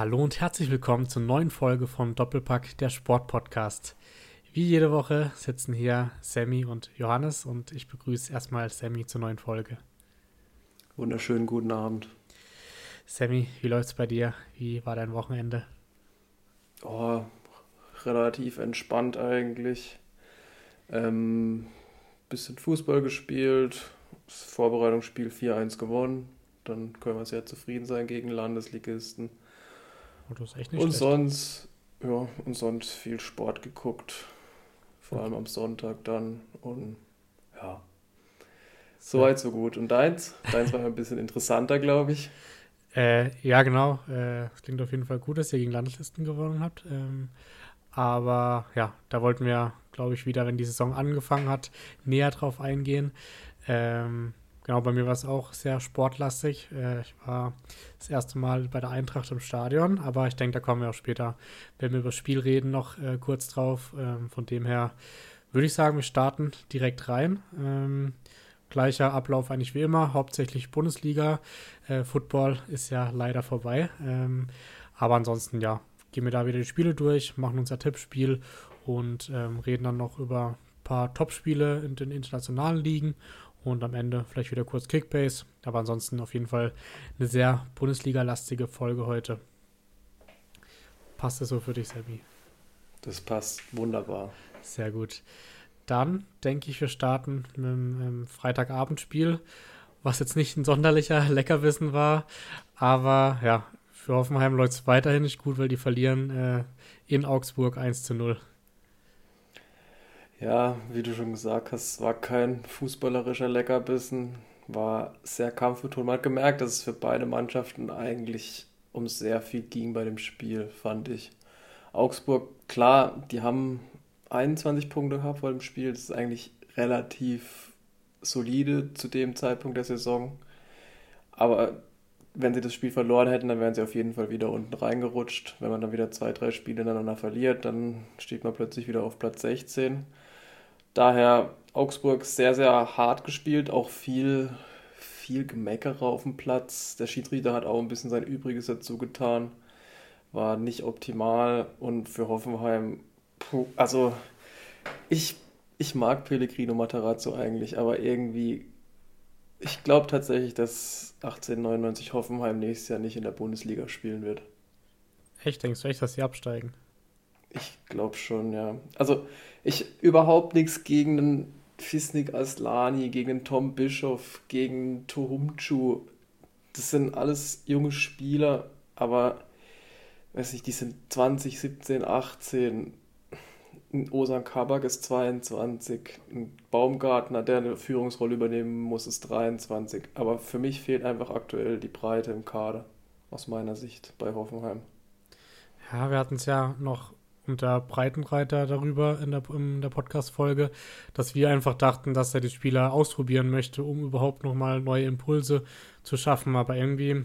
Hallo und herzlich willkommen zur neuen Folge vom Doppelpack der Sportpodcast. Wie jede Woche sitzen hier Sammy und Johannes und ich begrüße erstmal Sammy zur neuen Folge. Wunderschönen guten Abend. Sammy, wie läuft's bei dir? Wie war dein Wochenende? Oh, relativ entspannt eigentlich. Ähm, bisschen Fußball gespielt, das Vorbereitungsspiel 4-1 gewonnen. Dann können wir sehr zufrieden sein gegen Landesligisten. Oh, das ist echt nicht und schlecht. sonst, ja, und sonst viel Sport geguckt. Vor Okay. allem am Sonntag dann. Und ja. Soweit, so gut. Und deins? Deins war ein bisschen interessanter, glaube ich. Äh, ja, genau. Äh, Es klingt auf jeden Fall gut, dass ihr gegen Landeslisten gewonnen habt. Ähm, aber ja, da wollten wir, glaube ich, wieder, wenn die Saison angefangen hat, näher drauf eingehen. Ähm, genau, bei mir war es auch sehr sportlastig. Äh, ich war das erste Mal bei der Eintracht im Stadion, aber ich denke, da kommen wir auch später, wenn wir über das Spiel reden, noch äh, kurz drauf. Ähm, von dem her würde ich sagen, wir starten direkt rein. Ähm, gleicher Ablauf eigentlich wie immer, hauptsächlich Bundesliga. Äh, Football ist ja leider vorbei. Ähm, aber ansonsten, ja, gehen wir da wieder die Spiele durch, machen unser Tippspiel und reden dann noch über ein paar Topspiele in den internationalen Ligen und am Ende vielleicht wieder kurz Kickbase. Aber ansonsten auf jeden Fall eine sehr Bundesliga-lastige Folge heute. Passt das so für dich, Sammy? Das passt wunderbar. Sehr gut. Dann denke ich, wir starten mit dem Freitagabendspiel, was jetzt nicht ein sonderlicher Leckerbissen war, aber ja, für Hoffenheim läuft es weiterhin nicht gut, weil die verlieren äh, in Augsburg 1 zu 0. Ja, wie du schon gesagt hast, war kein fußballerischer Leckerbissen, war sehr kampfbetont. Man hat gemerkt, dass es für beide Mannschaften eigentlich um sehr viel ging bei dem Spiel, fand ich. Augsburg, klar, die haben 21 Punkte gehabt vor dem Spiel. Das ist eigentlich relativ solide zu dem Zeitpunkt der Saison. Aber wenn sie das Spiel verloren hätten, dann wären sie auf jeden Fall wieder unten reingerutscht. Wenn man dann wieder zwei, drei Spiele ineinander verliert, dann steht man plötzlich wieder auf Platz 16. Daher Augsburg sehr, sehr hart gespielt, auch viel, viel Gemeckere auf dem Platz. Der Schiedsrichter hat auch ein bisschen sein Übriges dazu getan. War nicht optimal und für Hoffenheim, puh, also ich, ich mag Pellegrino Matarazzo eigentlich, aber irgendwie, ich glaube tatsächlich, dass 1899 Hoffenheim nächstes Jahr nicht in der Bundesliga spielen wird. Echt, denkst du echt, dass sie absteigen? Ich glaube schon, ja. Also, ich überhaupt nichts gegen den Fisnik Aslani, gegen den Tom Bischoff, gegen Tohumchu. Das sind alles junge Spieler, aber weiß nicht, die sind 20, 17, 18. Ein Osan Kabak ist 22. Ein Baumgartner, der eine Führungsrolle übernehmen muss, ist 23. Aber für mich fehlt einfach aktuell die Breite im Kader, aus meiner Sicht bei Hoffenheim. Ja, wir hatten es ja noch unter Breitenreiter darüber in der, in der Podcast-Folge, dass wir einfach dachten, dass er die Spieler ausprobieren möchte, um überhaupt nochmal neue Impulse zu schaffen. Aber irgendwie,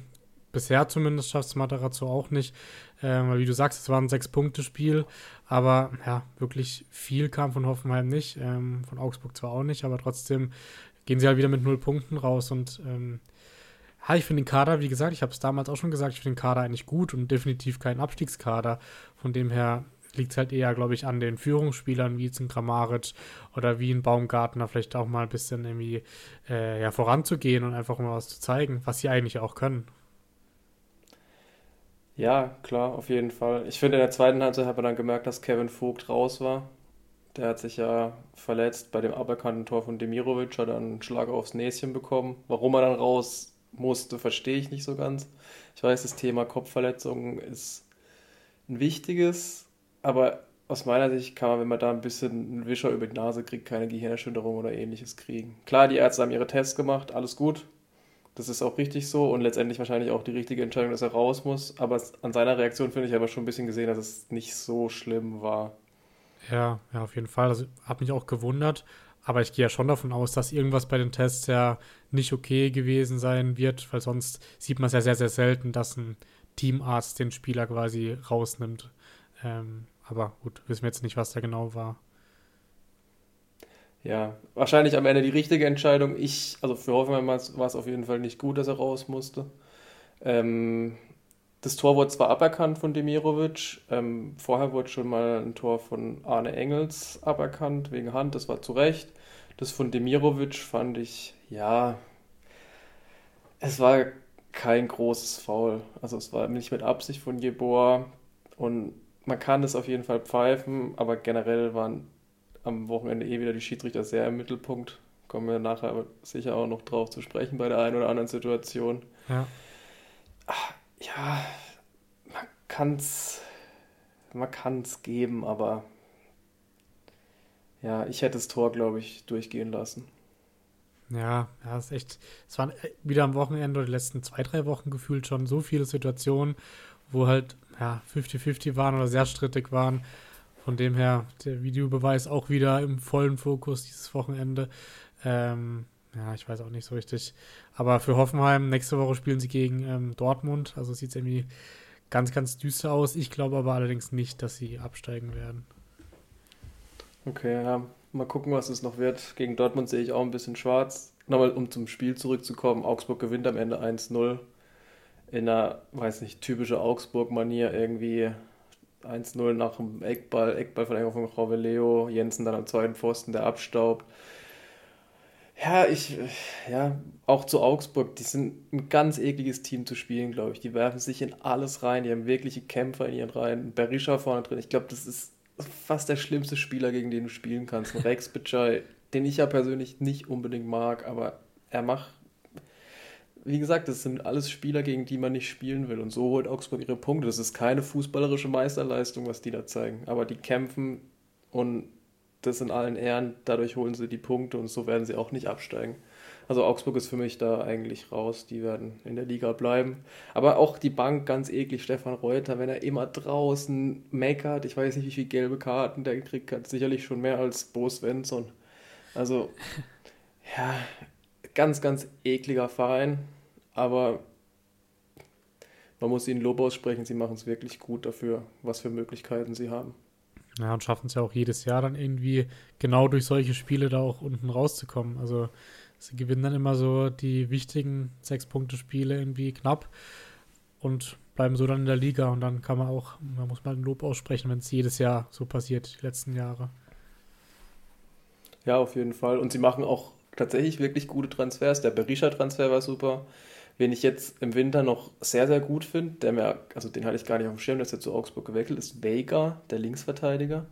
bisher zumindest, schafft es Matarazzo auch nicht. Äh, weil, wie du sagst, es war ein Sechs-Punkte-Spiel. Aber ja, wirklich viel kam von Hoffenheim nicht. Ähm, von Augsburg zwar auch nicht, aber trotzdem gehen sie halt wieder mit null Punkten raus. Und ähm, ja, ich finde den Kader, wie gesagt, ich habe es damals auch schon gesagt, ich finde den Kader eigentlich gut und definitiv kein Abstiegskader. Von dem her liegt es halt eher, glaube ich, an den Führungsspielern wie jetzt ein Kramaric oder wie ein Baumgartner vielleicht auch mal ein bisschen irgendwie äh, ja, voranzugehen und einfach mal was zu zeigen, was sie eigentlich auch können. Ja, klar, auf jeden Fall. Ich finde, in der zweiten Halbzeit hat man dann gemerkt, dass Kevin Vogt raus war. Der hat sich ja verletzt bei dem aberkannten Tor von Demirovic, hat einen Schlag aufs Näschen bekommen. Warum er dann raus musste, verstehe ich nicht so ganz. Ich weiß, das Thema Kopfverletzungen ist ein wichtiges, aber aus meiner Sicht kann man, wenn man da ein bisschen einen Wischer über die Nase kriegt, keine Gehirnerschütterung oder ähnliches kriegen. Klar, die Ärzte haben ihre Tests gemacht, alles gut. Das ist auch richtig so und letztendlich wahrscheinlich auch die richtige Entscheidung, dass er raus muss. Aber an seiner Reaktion finde ich aber schon ein bisschen gesehen, dass es nicht so schlimm war. Ja, ja, auf jeden Fall. Also hat mich auch gewundert. Aber ich gehe ja schon davon aus, dass irgendwas bei den Tests ja nicht okay gewesen sein wird, weil sonst sieht man es ja sehr, sehr selten, dass ein Teamarzt den Spieler quasi rausnimmt. Ähm, aber gut, wissen wir jetzt nicht, was da genau war. Ja, wahrscheinlich am Ende die richtige Entscheidung. Ich, also für Hoffenheim war es auf jeden Fall nicht gut, dass er raus musste. Ähm, das Tor wurde zwar aberkannt von Demirovic, ähm, vorher wurde schon mal ein Tor von Arne Engels aberkannt, wegen Hand, das war zu Recht. Das von Demirovic fand ich, ja, es war kein großes Foul. Also es war nicht mit Absicht von Jeboa und man kann es auf jeden Fall pfeifen, aber generell waren am Wochenende eh wieder die Schiedsrichter sehr im Mittelpunkt. Kommen wir nachher sicher auch noch drauf zu sprechen bei der einen oder anderen Situation. Ja. Ach, ja, man kann es man kann's geben, aber ja, ich hätte das Tor, glaube ich, durchgehen lassen. Ja, ja, ist echt. Es waren äh, wieder am Wochenende oder die letzten zwei, drei Wochen gefühlt schon so viele Situationen, wo halt ja 50-50 waren oder sehr strittig waren. Von dem her der Videobeweis auch wieder im vollen Fokus dieses Wochenende. Ähm, ja, ich weiß auch nicht so richtig. Aber für Hoffenheim, nächste Woche spielen sie gegen ähm, Dortmund. Also sieht es irgendwie ganz, ganz düster aus. Ich glaube aber allerdings nicht, dass sie absteigen werden. Okay, ja. Mal gucken, was es noch wird. Gegen Dortmund sehe ich auch ein bisschen schwarz. Nochmal, um zum Spiel zurückzukommen. Augsburg gewinnt am Ende 1-0. In einer, weiß nicht, typische Augsburg-Manier irgendwie 1-0 nach dem Eckball, Eckball von von Leo, Jensen dann am zweiten Pfosten, der abstaubt. Ja, ich, ja, auch zu Augsburg, die sind ein ganz ekliges Team zu spielen, glaube ich. Die werfen sich in alles rein, die haben wirkliche Kämpfer in ihren Reihen. Berisha vorne drin, ich glaube, das ist fast der schlimmste Spieler, gegen den du spielen kannst. Rex Bitschei, den ich ja persönlich nicht unbedingt mag, aber er macht, wie gesagt, das sind alles Spieler, gegen die man nicht spielen will. Und so holt Augsburg ihre Punkte. Das ist keine fußballerische Meisterleistung, was die da zeigen. Aber die kämpfen und das in allen Ehren. Dadurch holen sie die Punkte und so werden sie auch nicht absteigen. Also Augsburg ist für mich da eigentlich raus. Die werden in der Liga bleiben. Aber auch die Bank ganz eklig. Stefan Reuter, wenn er immer draußen meckert. Ich weiß nicht, wie viele gelbe Karten der gekriegt hat. Sicherlich schon mehr als Bo Svensson. Also, ja, ganz, ganz ekliger Verein. Aber man muss ihnen Lob aussprechen. Sie machen es wirklich gut dafür, was für Möglichkeiten sie haben. Ja, und schaffen es ja auch jedes Jahr dann irgendwie genau durch solche Spiele da auch unten rauszukommen. Also sie gewinnen dann immer so die wichtigen Sechs-Punkte-Spiele irgendwie knapp und bleiben so dann in der Liga. Und dann kann man auch, man muss mal ein Lob aussprechen, wenn es jedes Jahr so passiert, die letzten Jahre. Ja, auf jeden Fall. Und sie machen auch tatsächlich wirklich gute Transfers. Der Berisha-Transfer war super. Wen ich jetzt im Winter noch sehr, sehr gut finde, der mir, also den hatte ich gar nicht auf dem Schirm, der ist jetzt zu Augsburg gewechselt, ist Vega, der Linksverteidiger.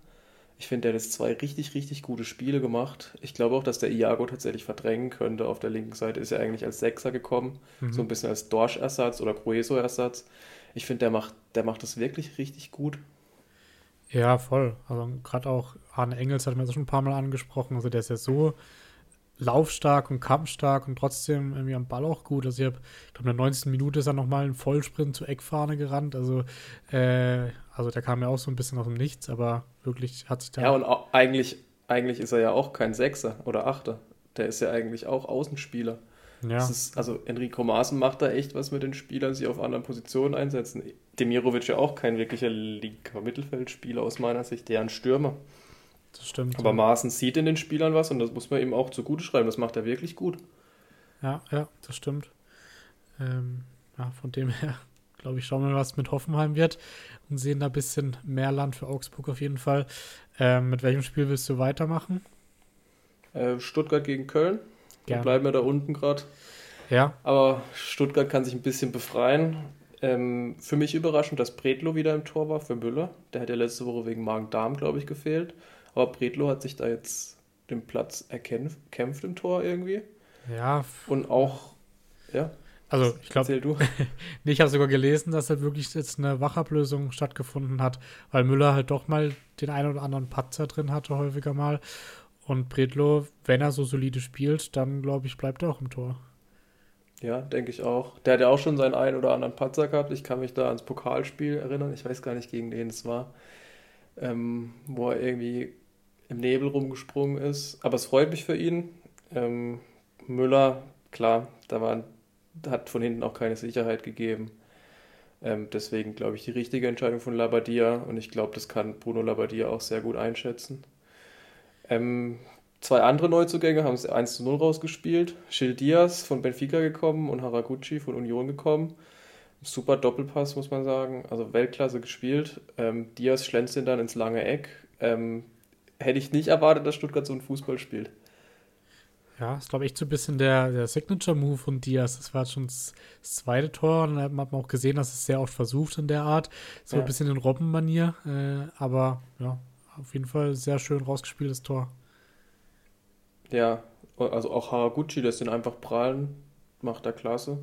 Ich finde, der hat jetzt zwei richtig, richtig gute Spiele gemacht. Ich glaube auch, dass der Iago tatsächlich verdrängen könnte. Auf der linken Seite ist er eigentlich als Sechser gekommen, mhm. so ein bisschen als Dorsch-Ersatz oder Grueso-Ersatz. Ich finde, der macht, der macht das wirklich richtig gut. Ja, voll. Also gerade auch Arne Engels hat mir das schon ein paar Mal angesprochen. Also der ist ja so laufstark und kampfstark und trotzdem irgendwie am Ball auch gut. Also ich habe, ich glaube, in der 19. Minute ist er nochmal einen Vollsprint zur Eckfahne gerannt. Also, äh, also der kam ja auch so ein bisschen aus dem Nichts, aber wirklich hat sich da. Ja, und eigentlich, eigentlich ist er ja auch kein Sechser oder Achter. Der ist ja eigentlich auch Außenspieler. Ja. Ist, also Enrico Maaßen macht da echt was mit den Spielern, sie auf anderen Positionen einsetzen. Demirovic ja auch kein wirklicher linker Mittelfeldspieler aus meiner Sicht, der ein Stürmer. Das stimmt. Aber ja. Maaßen sieht in den Spielern was und das muss man ihm auch zugute schreiben. Das macht er wirklich gut. Ja, ja, das stimmt. Ähm, ja, von dem her, glaube ich, schauen wir mal, was mit Hoffenheim wird und sehen da ein bisschen mehr Land für Augsburg auf jeden Fall. Ähm, mit welchem Spiel willst du weitermachen? Äh, Stuttgart gegen Köln. Wir bleiben wir da unten gerade. Ja. Aber Stuttgart kann sich ein bisschen befreien. Ähm, für mich überraschend, dass Bredlo wieder im Tor war für Müller. Der hat ja letzte Woche wegen Magen-Darm, glaube ich, gefehlt. Aber Bredlo hat sich da jetzt den Platz erkämpft im Tor irgendwie. Ja. Und auch, ja. Also ich glaube, nee, ich habe sogar gelesen, dass halt wirklich jetzt eine Wachablösung stattgefunden hat, weil Müller halt doch mal den einen oder anderen Patzer drin hatte, häufiger mal. Und Bredlo, wenn er so solide spielt, dann glaube ich, bleibt er auch im Tor. Ja, denke ich auch. Der hat ja auch schon seinen einen oder anderen Patzer gehabt. Ich kann mich da ans Pokalspiel erinnern. Ich weiß gar nicht, gegen wen es war. Ähm, wo er irgendwie im Nebel rumgesprungen ist. Aber es freut mich für ihn. Ähm, Müller, klar, da war, hat von hinten auch keine Sicherheit gegeben. Ähm, deswegen glaube ich die richtige Entscheidung von Labadia und ich glaube, das kann Bruno Labadia auch sehr gut einschätzen. Ähm, zwei andere Neuzugänge haben es 1 zu 0 rausgespielt. Gil Diaz von Benfica gekommen und Haraguchi von Union gekommen. super Doppelpass, muss man sagen. Also Weltklasse gespielt. Ähm, Diaz schlänzt ihn dann ins lange Eck. Ähm, hätte ich nicht erwartet, dass Stuttgart so einen Fußball spielt. Ja, ist, glaube ich, so ein bisschen der, der Signature-Move von Diaz. Das war schon das, zweite Tor und da hat man auch gesehen, dass es sehr oft versucht in der Art. So ja. ein bisschen in Robben-Manier. Äh, aber ja, auf jeden Fall sehr schön rausgespieltes Tor. Ja, also auch Haraguchi, das den einfach prallen, macht er klasse.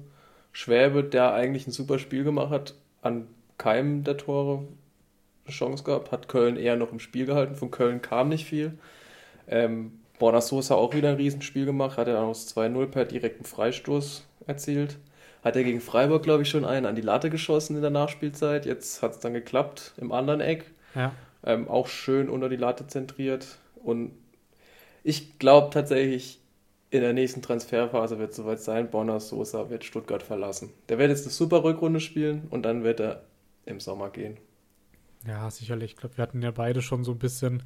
Schwäbe, der eigentlich ein super Spiel gemacht hat, an keinem der Tore eine Chance gehabt, hat Köln eher noch im Spiel gehalten. Von Köln kam nicht viel. Ähm, Borna Sosa auch wieder ein Riesenspiel gemacht, hat er aus 2-0 per direkten Freistoß erzielt. Hat er gegen Freiburg, glaube ich, schon einen an die Latte geschossen in der Nachspielzeit. Jetzt hat es dann geklappt im anderen Eck. Ja. Ähm, auch schön unter die Latte zentriert. Und ich glaube tatsächlich, in der nächsten Transferphase wird es soweit sein. Borna Sosa wird Stuttgart verlassen. Der wird jetzt eine super Rückrunde spielen und dann wird er im Sommer gehen. Ja, sicherlich. Ich glaube, wir hatten ja beide schon so ein bisschen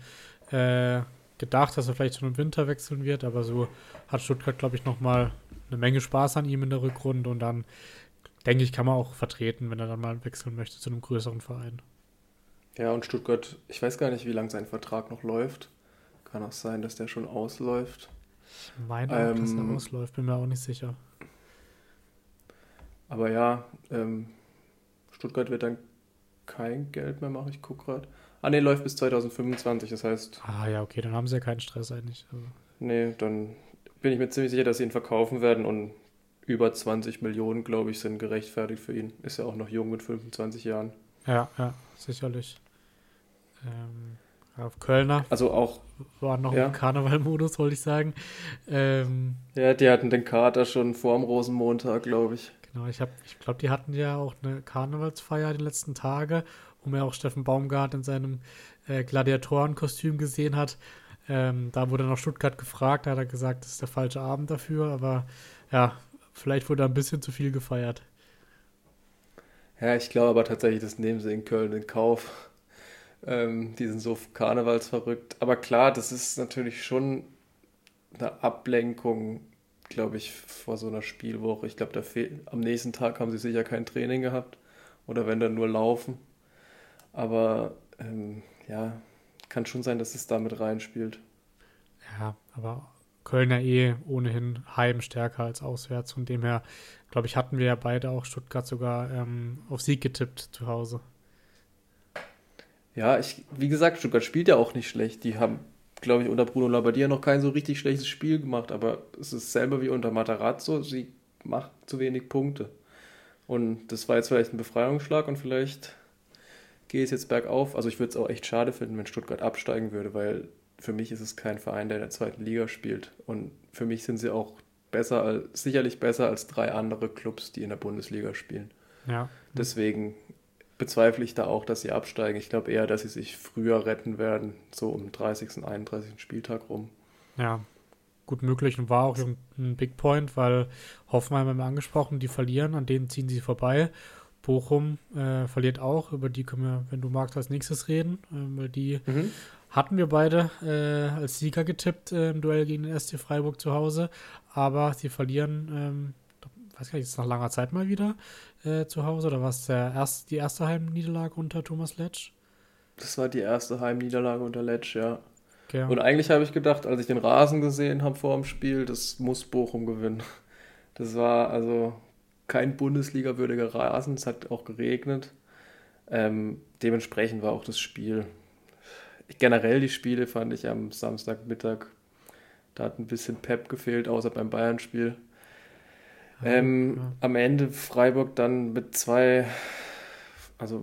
äh, gedacht, dass er vielleicht schon im Winter wechseln wird, aber so hat Stuttgart, glaube ich, nochmal eine Menge Spaß an ihm in der Rückrunde und dann, denke ich, kann man auch vertreten, wenn er dann mal wechseln möchte zu einem größeren Verein. Ja, und Stuttgart, ich weiß gar nicht, wie lange sein Vertrag noch läuft. Kann auch sein, dass der schon ausläuft. Ich meine auch, ähm, dass er ausläuft, bin mir auch nicht sicher. Aber ja, ähm, Stuttgart wird dann kein Geld mehr machen, ich gucke gerade. Ah ne, läuft bis 2025, das heißt. Ah ja, okay, dann haben sie ja keinen Stress eigentlich. Also. Nee, dann bin ich mir ziemlich sicher, dass sie ihn verkaufen werden und über 20 Millionen, glaube ich, sind gerechtfertigt für ihn. Ist ja auch noch jung mit 25 Jahren. Ja, ja, sicherlich. Ähm, auf Kölner. Also auch. War noch ja. im Karnevalmodus, wollte ich sagen. Ähm, ja, die hatten den Kater schon vor dem Rosenmontag, glaube ich. Genau, ich, ich glaube, die hatten ja auch eine Karnevalsfeier die letzten Tage wo man ja auch Steffen Baumgart in seinem äh, Gladiatorenkostüm gesehen hat. Ähm, da wurde noch Stuttgart gefragt, da hat er gesagt, das ist der falsche Abend dafür, aber ja, vielleicht wurde ein bisschen zu viel gefeiert. Ja, ich glaube aber tatsächlich, das nehmen sie in Köln in Kauf. Ähm, die sind so karnevalsverrückt. Aber klar, das ist natürlich schon eine Ablenkung, glaube ich, vor so einer Spielwoche. Ich glaube, am nächsten Tag haben sie sicher kein Training gehabt. Oder wenn dann nur laufen. Aber ähm, ja, kann schon sein, dass es damit reinspielt. Ja, aber Kölner eh ohnehin heim stärker als auswärts. Von dem her, glaube ich, hatten wir ja beide auch Stuttgart sogar ähm, auf Sieg getippt zu Hause. Ja, ich, wie gesagt, Stuttgart spielt ja auch nicht schlecht. Die haben, glaube ich, unter Bruno Labbadia noch kein so richtig schlechtes Spiel gemacht, aber es ist selber wie unter Matarazzo, sie macht zu wenig Punkte. Und das war jetzt vielleicht ein Befreiungsschlag und vielleicht gehe es jetzt bergauf. Also ich würde es auch echt schade finden, wenn Stuttgart absteigen würde, weil für mich ist es kein Verein, der in der zweiten Liga spielt. Und für mich sind sie auch besser, sicherlich besser als drei andere Clubs, die in der Bundesliga spielen. Ja. Deswegen bezweifle ich da auch, dass sie absteigen. Ich glaube eher, dass sie sich früher retten werden, so um 30., 31. Spieltag rum. Ja, gut möglich und war auch ein Big Point, weil Hoffenheim haben wir angesprochen, die verlieren, an denen ziehen sie vorbei. Bochum äh, verliert auch, über die können wir, wenn du magst, als nächstes reden, äh, weil die mhm. hatten wir beide äh, als Sieger getippt äh, im Duell gegen den SC Freiburg zu Hause, aber sie verlieren, ähm, weiß gar nicht, ist nach langer Zeit mal wieder äh, zu Hause oder war es erst, die erste Heimniederlage unter Thomas Letsch? Das war die erste Heimniederlage unter Letsch, ja. Okay. Und eigentlich habe ich gedacht, als ich den Rasen gesehen habe vor dem Spiel, das muss Bochum gewinnen. Das war also kein Bundesliga-würdiger Rasen. Es hat auch geregnet. Ähm, dementsprechend war auch das Spiel. Generell die Spiele fand ich am Samstagmittag. Da hat ein bisschen Pep gefehlt, außer beim Bayern-Spiel. Ähm, ja. Am Ende Freiburg dann mit zwei, also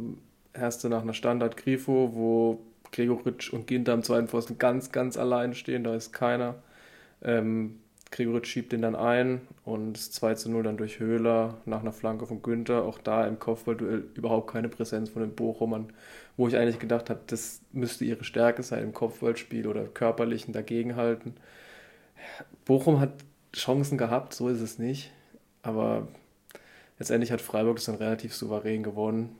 erste nach einer Standard Grifo, wo Gregoritsch und Ginter am zweiten Pfosten ganz, ganz allein stehen, da ist keiner. Ähm, Gregoritsch schiebt den dann ein und 2 zu 0 dann durch Höhler nach einer Flanke von Günther. Auch da im Kopfballduell überhaupt keine Präsenz von den Bochumern, wo ich eigentlich gedacht habe, das müsste ihre Stärke sein im Kopfballspiel oder körperlichen Dagegenhalten. Bochum hat Chancen gehabt, so ist es nicht. Aber letztendlich hat Freiburg das dann relativ souverän gewonnen.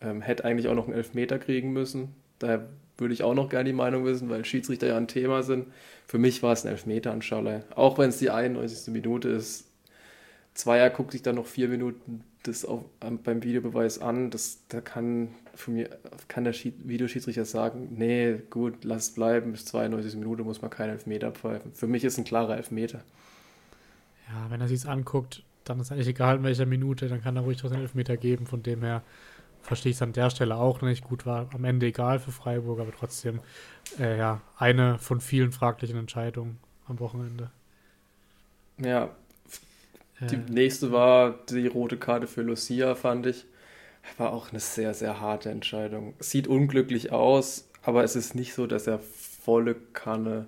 Ähm, hätte eigentlich auch noch einen Elfmeter kriegen müssen. Daher würde ich auch noch gerne die Meinung wissen, weil Schiedsrichter ja ein Thema sind. Für mich war es ein Elfmeter an Auch wenn es die 91. Minute ist. Zweier guckt sich dann noch vier Minuten das auch beim Videobeweis an. Das, da kann von mir kann der Videoschiedsrichter sagen, nee, gut, lass es bleiben, bis 92 Minuten muss man keinen Elfmeter pfeifen. Für mich ist ein klarer Elfmeter. Ja, wenn er sich anguckt, dann ist eigentlich egal in welcher Minute, dann kann er ruhig trotzdem Elfmeter geben. Von dem her verstehe ich es an der Stelle auch nicht. Gut, war am Ende egal für Freiburg, aber trotzdem äh, ja, eine von vielen fraglichen Entscheidungen am Wochenende. Ja, die nächste war die rote Karte für Lucia, fand ich. War auch eine sehr, sehr harte Entscheidung. Sieht unglücklich aus, aber es ist nicht so, dass er volle Kanne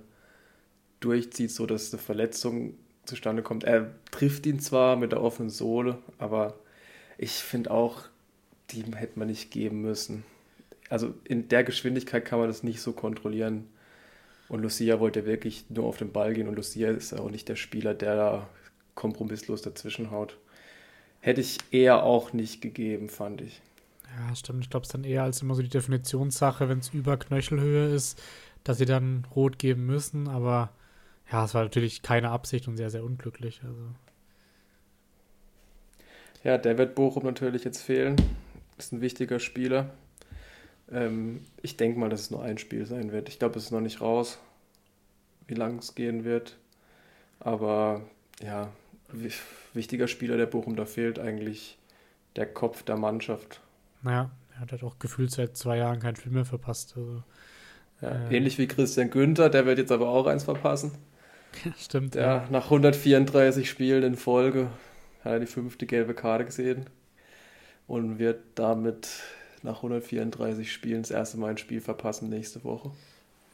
durchzieht, so dass eine Verletzung zustande kommt. Er trifft ihn zwar mit der offenen Sohle, aber ich finde auch, die hätte man nicht geben müssen. Also in der Geschwindigkeit kann man das nicht so kontrollieren. Und Lucia wollte wirklich nur auf den Ball gehen und Lucia ist auch nicht der Spieler, der da kompromisslos dazwischenhaut. Hätte ich eher auch nicht gegeben, fand ich. Ja, stimmt. Ich glaube, es ist dann eher als immer so die Definitionssache, wenn es über Knöchelhöhe ist, dass sie dann rot geben müssen. Aber ja, es war natürlich keine Absicht und sehr, sehr unglücklich. Also. Ja, der wird Bochum natürlich jetzt fehlen. Ist ein wichtiger Spieler. Ähm, ich denke mal, dass es nur ein Spiel sein wird. Ich glaube, es ist noch nicht raus, wie lang es gehen wird. Aber ja, wichtiger Spieler der Bochum, da fehlt eigentlich der Kopf der Mannschaft. Naja, er hat halt auch gefühlt seit zwei Jahren kein Film mehr verpasst. Also, ja, äh, ähnlich wie Christian Günther, der wird jetzt aber auch eins verpassen. Stimmt. Der ja. nach 134 Spielen in Folge hat er die fünfte gelbe Karte gesehen und wird damit nach 134 Spielen das erste Mal ein Spiel verpassen nächste Woche.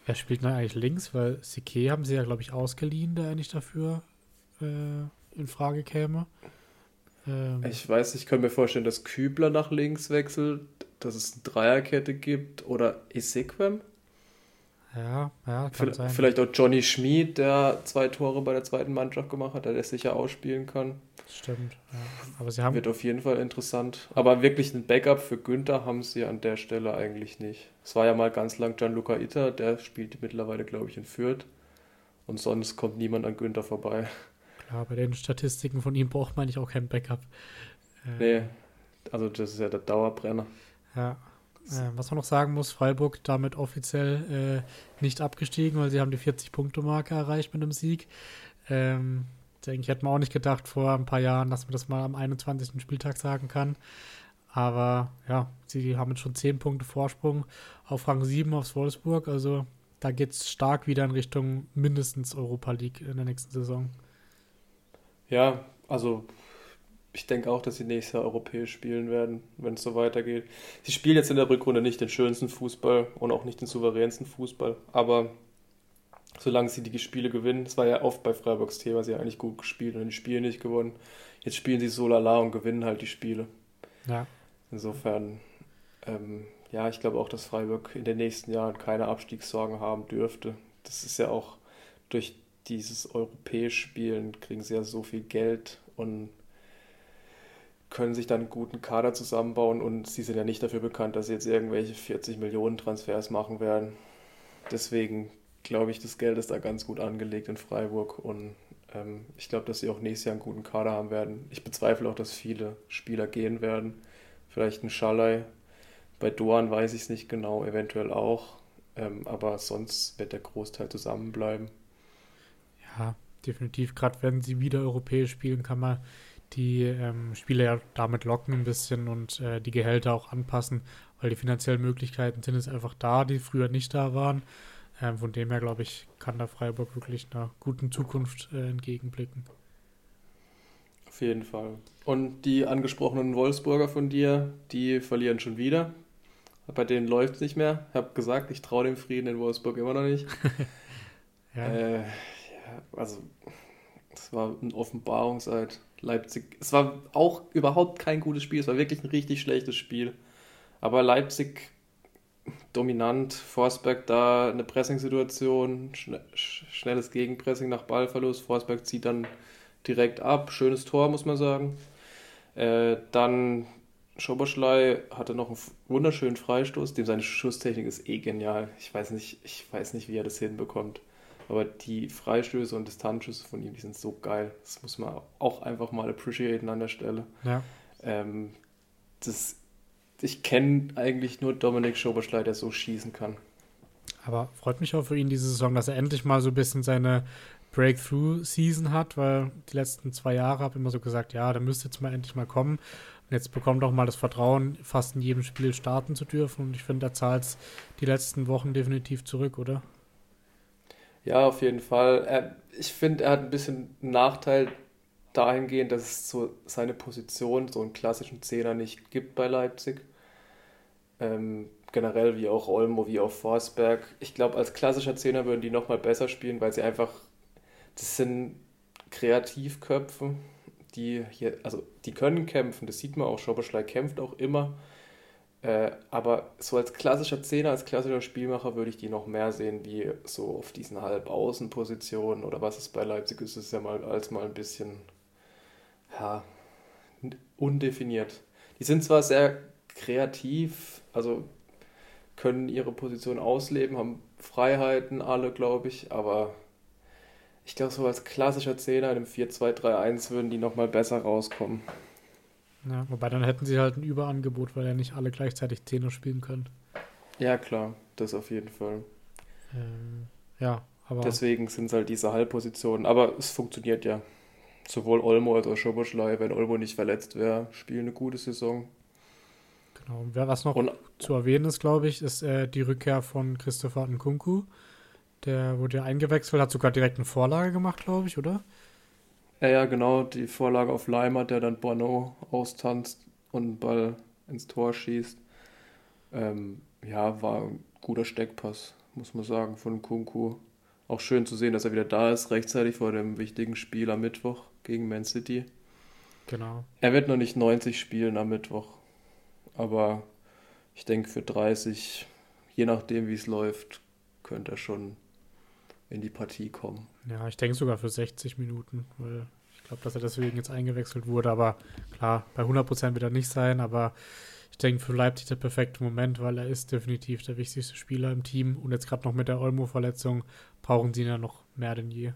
Wer spielt denn eigentlich links? Weil Sique haben sie ja, glaube ich, ausgeliehen, der eigentlich dafür äh, in Frage käme. Ähm, ich weiß, ich kann mir vorstellen, dass Kübler nach links wechselt, dass es eine Dreierkette gibt oder Esequem. Ja, ja, kann vielleicht, sein. Vielleicht auch Johnny Schmid, der zwei Tore bei der zweiten Mannschaft gemacht hat, der das sicher ausspielen kann. Stimmt, ja. Aber sie haben. Wird auf jeden Fall interessant. Aber wirklich ein Backup für Günther haben sie an der Stelle eigentlich nicht. Es war ja mal ganz lang Gianluca Itter, der spielt mittlerweile, glaube ich, in Fürth. Und sonst kommt niemand an Günther vorbei. Ja, bei den Statistiken von ihm braucht man nicht auch kein Backup. Äh, nee, also das ist ja der Dauerbrenner. Ja. Äh, was man noch sagen muss, Freiburg damit offiziell äh, nicht abgestiegen, weil sie haben die 40-Punkte-Marke erreicht mit einem Sieg. Ähm, denke ich, hätte man auch nicht gedacht vor ein paar Jahren, dass man das mal am 21. Spieltag sagen kann. Aber ja, sie haben jetzt schon 10 Punkte Vorsprung auf Rang 7 aufs Wolfsburg. Also da geht es stark wieder in Richtung mindestens Europa League in der nächsten Saison. Ja, also ich denke auch, dass sie nächstes Jahr europäisch spielen werden, wenn es so weitergeht. Sie spielen jetzt in der Rückrunde nicht den schönsten Fußball und auch nicht den souveränsten Fußball, aber solange sie die Spiele gewinnen, das war ja oft bei Freiburgs Thema, sie haben eigentlich gut gespielt und die Spiele nicht gewonnen. Jetzt spielen sie so lala und gewinnen halt die Spiele. Ja. Insofern, ähm, ja, ich glaube auch, dass Freiburg in den nächsten Jahren keine Abstiegssorgen haben dürfte. Das ist ja auch durch dieses europäisch Spielen kriegen sie ja so viel Geld und können sich dann einen guten Kader zusammenbauen und sie sind ja nicht dafür bekannt, dass sie jetzt irgendwelche 40 Millionen Transfers machen werden. Deswegen glaube ich, das Geld ist da ganz gut angelegt in Freiburg und ähm, ich glaube, dass sie auch nächstes Jahr einen guten Kader haben werden. Ich bezweifle auch, dass viele Spieler gehen werden. Vielleicht ein Schalay. Bei Doan weiß ich es nicht genau, eventuell auch. Ähm, aber sonst wird der Großteil zusammenbleiben. Ja, definitiv. Gerade wenn sie wieder europäisch spielen, kann man die ähm, Spieler ja damit locken ein bisschen und äh, die Gehälter auch anpassen, weil die finanziellen Möglichkeiten sind jetzt einfach da, die früher nicht da waren. Ähm, von dem her, glaube ich, kann da Freiburg wirklich einer guten Zukunft äh, entgegenblicken. Auf jeden Fall. Und die angesprochenen Wolfsburger von dir, die verlieren schon wieder. Bei denen läuft es nicht mehr. Ich habe gesagt, ich traue dem Frieden in Wolfsburg immer noch nicht. ja. Äh, also es war ein Offenbarungseid. Leipzig, es war auch überhaupt kein gutes Spiel, es war wirklich ein richtig schlechtes Spiel. Aber Leipzig dominant, Forsberg da eine Pressing-Situation, schnelles Gegenpressing nach Ballverlust, Forsberg zieht dann direkt ab, schönes Tor, muss man sagen. Äh, dann Schoboschlei hatte noch einen wunderschönen Freistoß, dem seine Schusstechnik ist eh genial. Ich weiß nicht, ich weiß nicht, wie er das hinbekommt. Aber die Freistöße und Distanzschüsse von ihm, die sind so geil. Das muss man auch einfach mal appreciaten an der Stelle. Ja. Ähm, das, ich kenne eigentlich nur Dominik Schoberschlei, der so schießen kann. Aber freut mich auch für ihn diese Saison, dass er endlich mal so ein bisschen seine Breakthrough-Season hat, weil die letzten zwei Jahre habe ich immer so gesagt, ja, da müsste jetzt mal endlich mal kommen. Und jetzt bekommt auch mal das Vertrauen, fast in jedem Spiel starten zu dürfen. Und ich finde, er zahlt es die letzten Wochen definitiv zurück, oder? Ja, auf jeden Fall. Er, ich finde, er hat ein bisschen einen Nachteil dahingehend, dass es so seine Position, so einen klassischen Zehner nicht gibt bei Leipzig. Ähm, generell wie auch Olmo, wie auch Forsberg. Ich glaube, als klassischer Zehner würden die nochmal besser spielen, weil sie einfach, das sind Kreativköpfe, die hier, also die können kämpfen, das sieht man auch, Schoberschlei kämpft auch immer. Äh, aber so als klassischer Zehner, als klassischer Spielmacher würde ich die noch mehr sehen, wie so auf diesen Halbaußenpositionen oder was es bei Leipzig ist, ist ja mal als mal ein bisschen ja, undefiniert. Die sind zwar sehr kreativ, also können ihre Position ausleben, haben Freiheiten alle, glaube ich, aber ich glaube, so als klassischer Zehner in einem 4-2-3-1 würden die nochmal besser rauskommen. Ja, wobei dann hätten sie halt ein Überangebot, weil ja nicht alle gleichzeitig Zehner spielen können. Ja, klar, das auf jeden Fall. Ähm, ja, aber. Deswegen sind es halt diese Halbpositionen, aber es funktioniert ja. Sowohl Olmo als auch Schoboschlei, wenn Olmo nicht verletzt wäre, spielen eine gute Saison. Genau. Was noch und, zu erwähnen ist, glaube ich, ist äh, die Rückkehr von Christopher Nkunku. Der wurde ja eingewechselt, hat sogar direkt eine Vorlage gemacht, glaube ich, oder? Ja, ja, genau. Die Vorlage auf Leimer, der dann Bono austanzt und einen Ball ins Tor schießt. Ähm, ja, war ein guter Steckpass, muss man sagen, von Kunku. Auch schön zu sehen, dass er wieder da ist, rechtzeitig vor dem wichtigen Spiel am Mittwoch gegen Man City. Genau. Er wird noch nicht 90 spielen am Mittwoch. Aber ich denke, für 30, je nachdem, wie es läuft, könnte er schon in die Partie kommen. Ja, ich denke sogar für 60 Minuten, weil ich glaube, dass er deswegen jetzt eingewechselt wurde. Aber klar, bei 100% wird er nicht sein, aber ich denke für Leipzig der perfekte Moment, weil er ist definitiv der wichtigste Spieler im Team und jetzt gerade noch mit der Olmo-Verletzung brauchen sie ihn ja noch mehr denn je.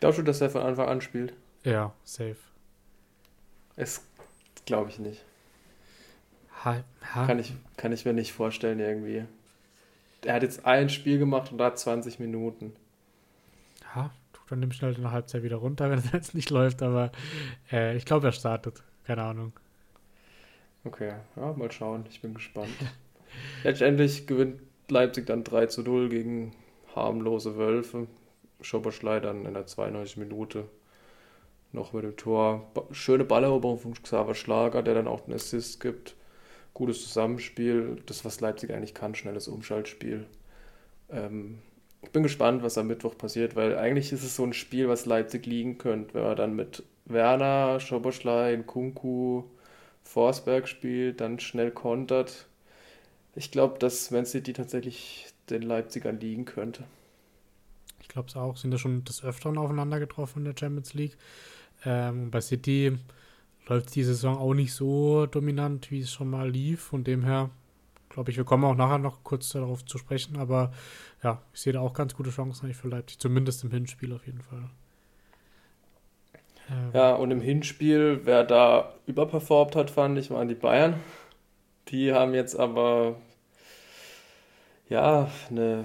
Glaubst du, dass er von Anfang an spielt? Ja, safe. Es glaube ich nicht. Ha, ha. Kann, ich, kann ich mir nicht vorstellen irgendwie. Er hat jetzt ein Spiel gemacht und da 20 Minuten. Ja, tut dann nimm schnell in der Halbzeit wieder runter, wenn es jetzt nicht läuft, aber äh, ich glaube, er startet. Keine Ahnung. Okay, ja, mal schauen. Ich bin gespannt. Letztendlich gewinnt Leipzig dann 3 zu 0 gegen harmlose Wölfe. Schoberschlei dann in der 92 Minute noch mit dem Tor. Schöne Balleroberung von Xaver Schlager, der dann auch einen Assist gibt. Gutes Zusammenspiel, das, was Leipzig eigentlich kann, schnelles Umschaltspiel. Ähm, ich bin gespannt, was am Mittwoch passiert, weil eigentlich ist es so ein Spiel, was Leipzig liegen könnte, wenn man dann mit Werner, Schoboschlein, Kunku, Forsberg spielt, dann schnell kontert. Ich glaube, dass Man City tatsächlich den Leipzigern liegen könnte. Ich glaube es auch. Sind ja schon des Öfteren aufeinander getroffen in der Champions League. Ähm, bei City läuft die Saison auch nicht so dominant, wie es schon mal lief. Von dem her glaube ich, wir kommen auch nachher noch kurz darauf zu sprechen. Aber ja, ich sehe da auch ganz gute Chancen eigentlich für Leipzig, zumindest im Hinspiel auf jeden Fall. Ähm. Ja, und im Hinspiel, wer da überperformt hat, fand ich, waren die Bayern. Die haben jetzt aber, ja, eine,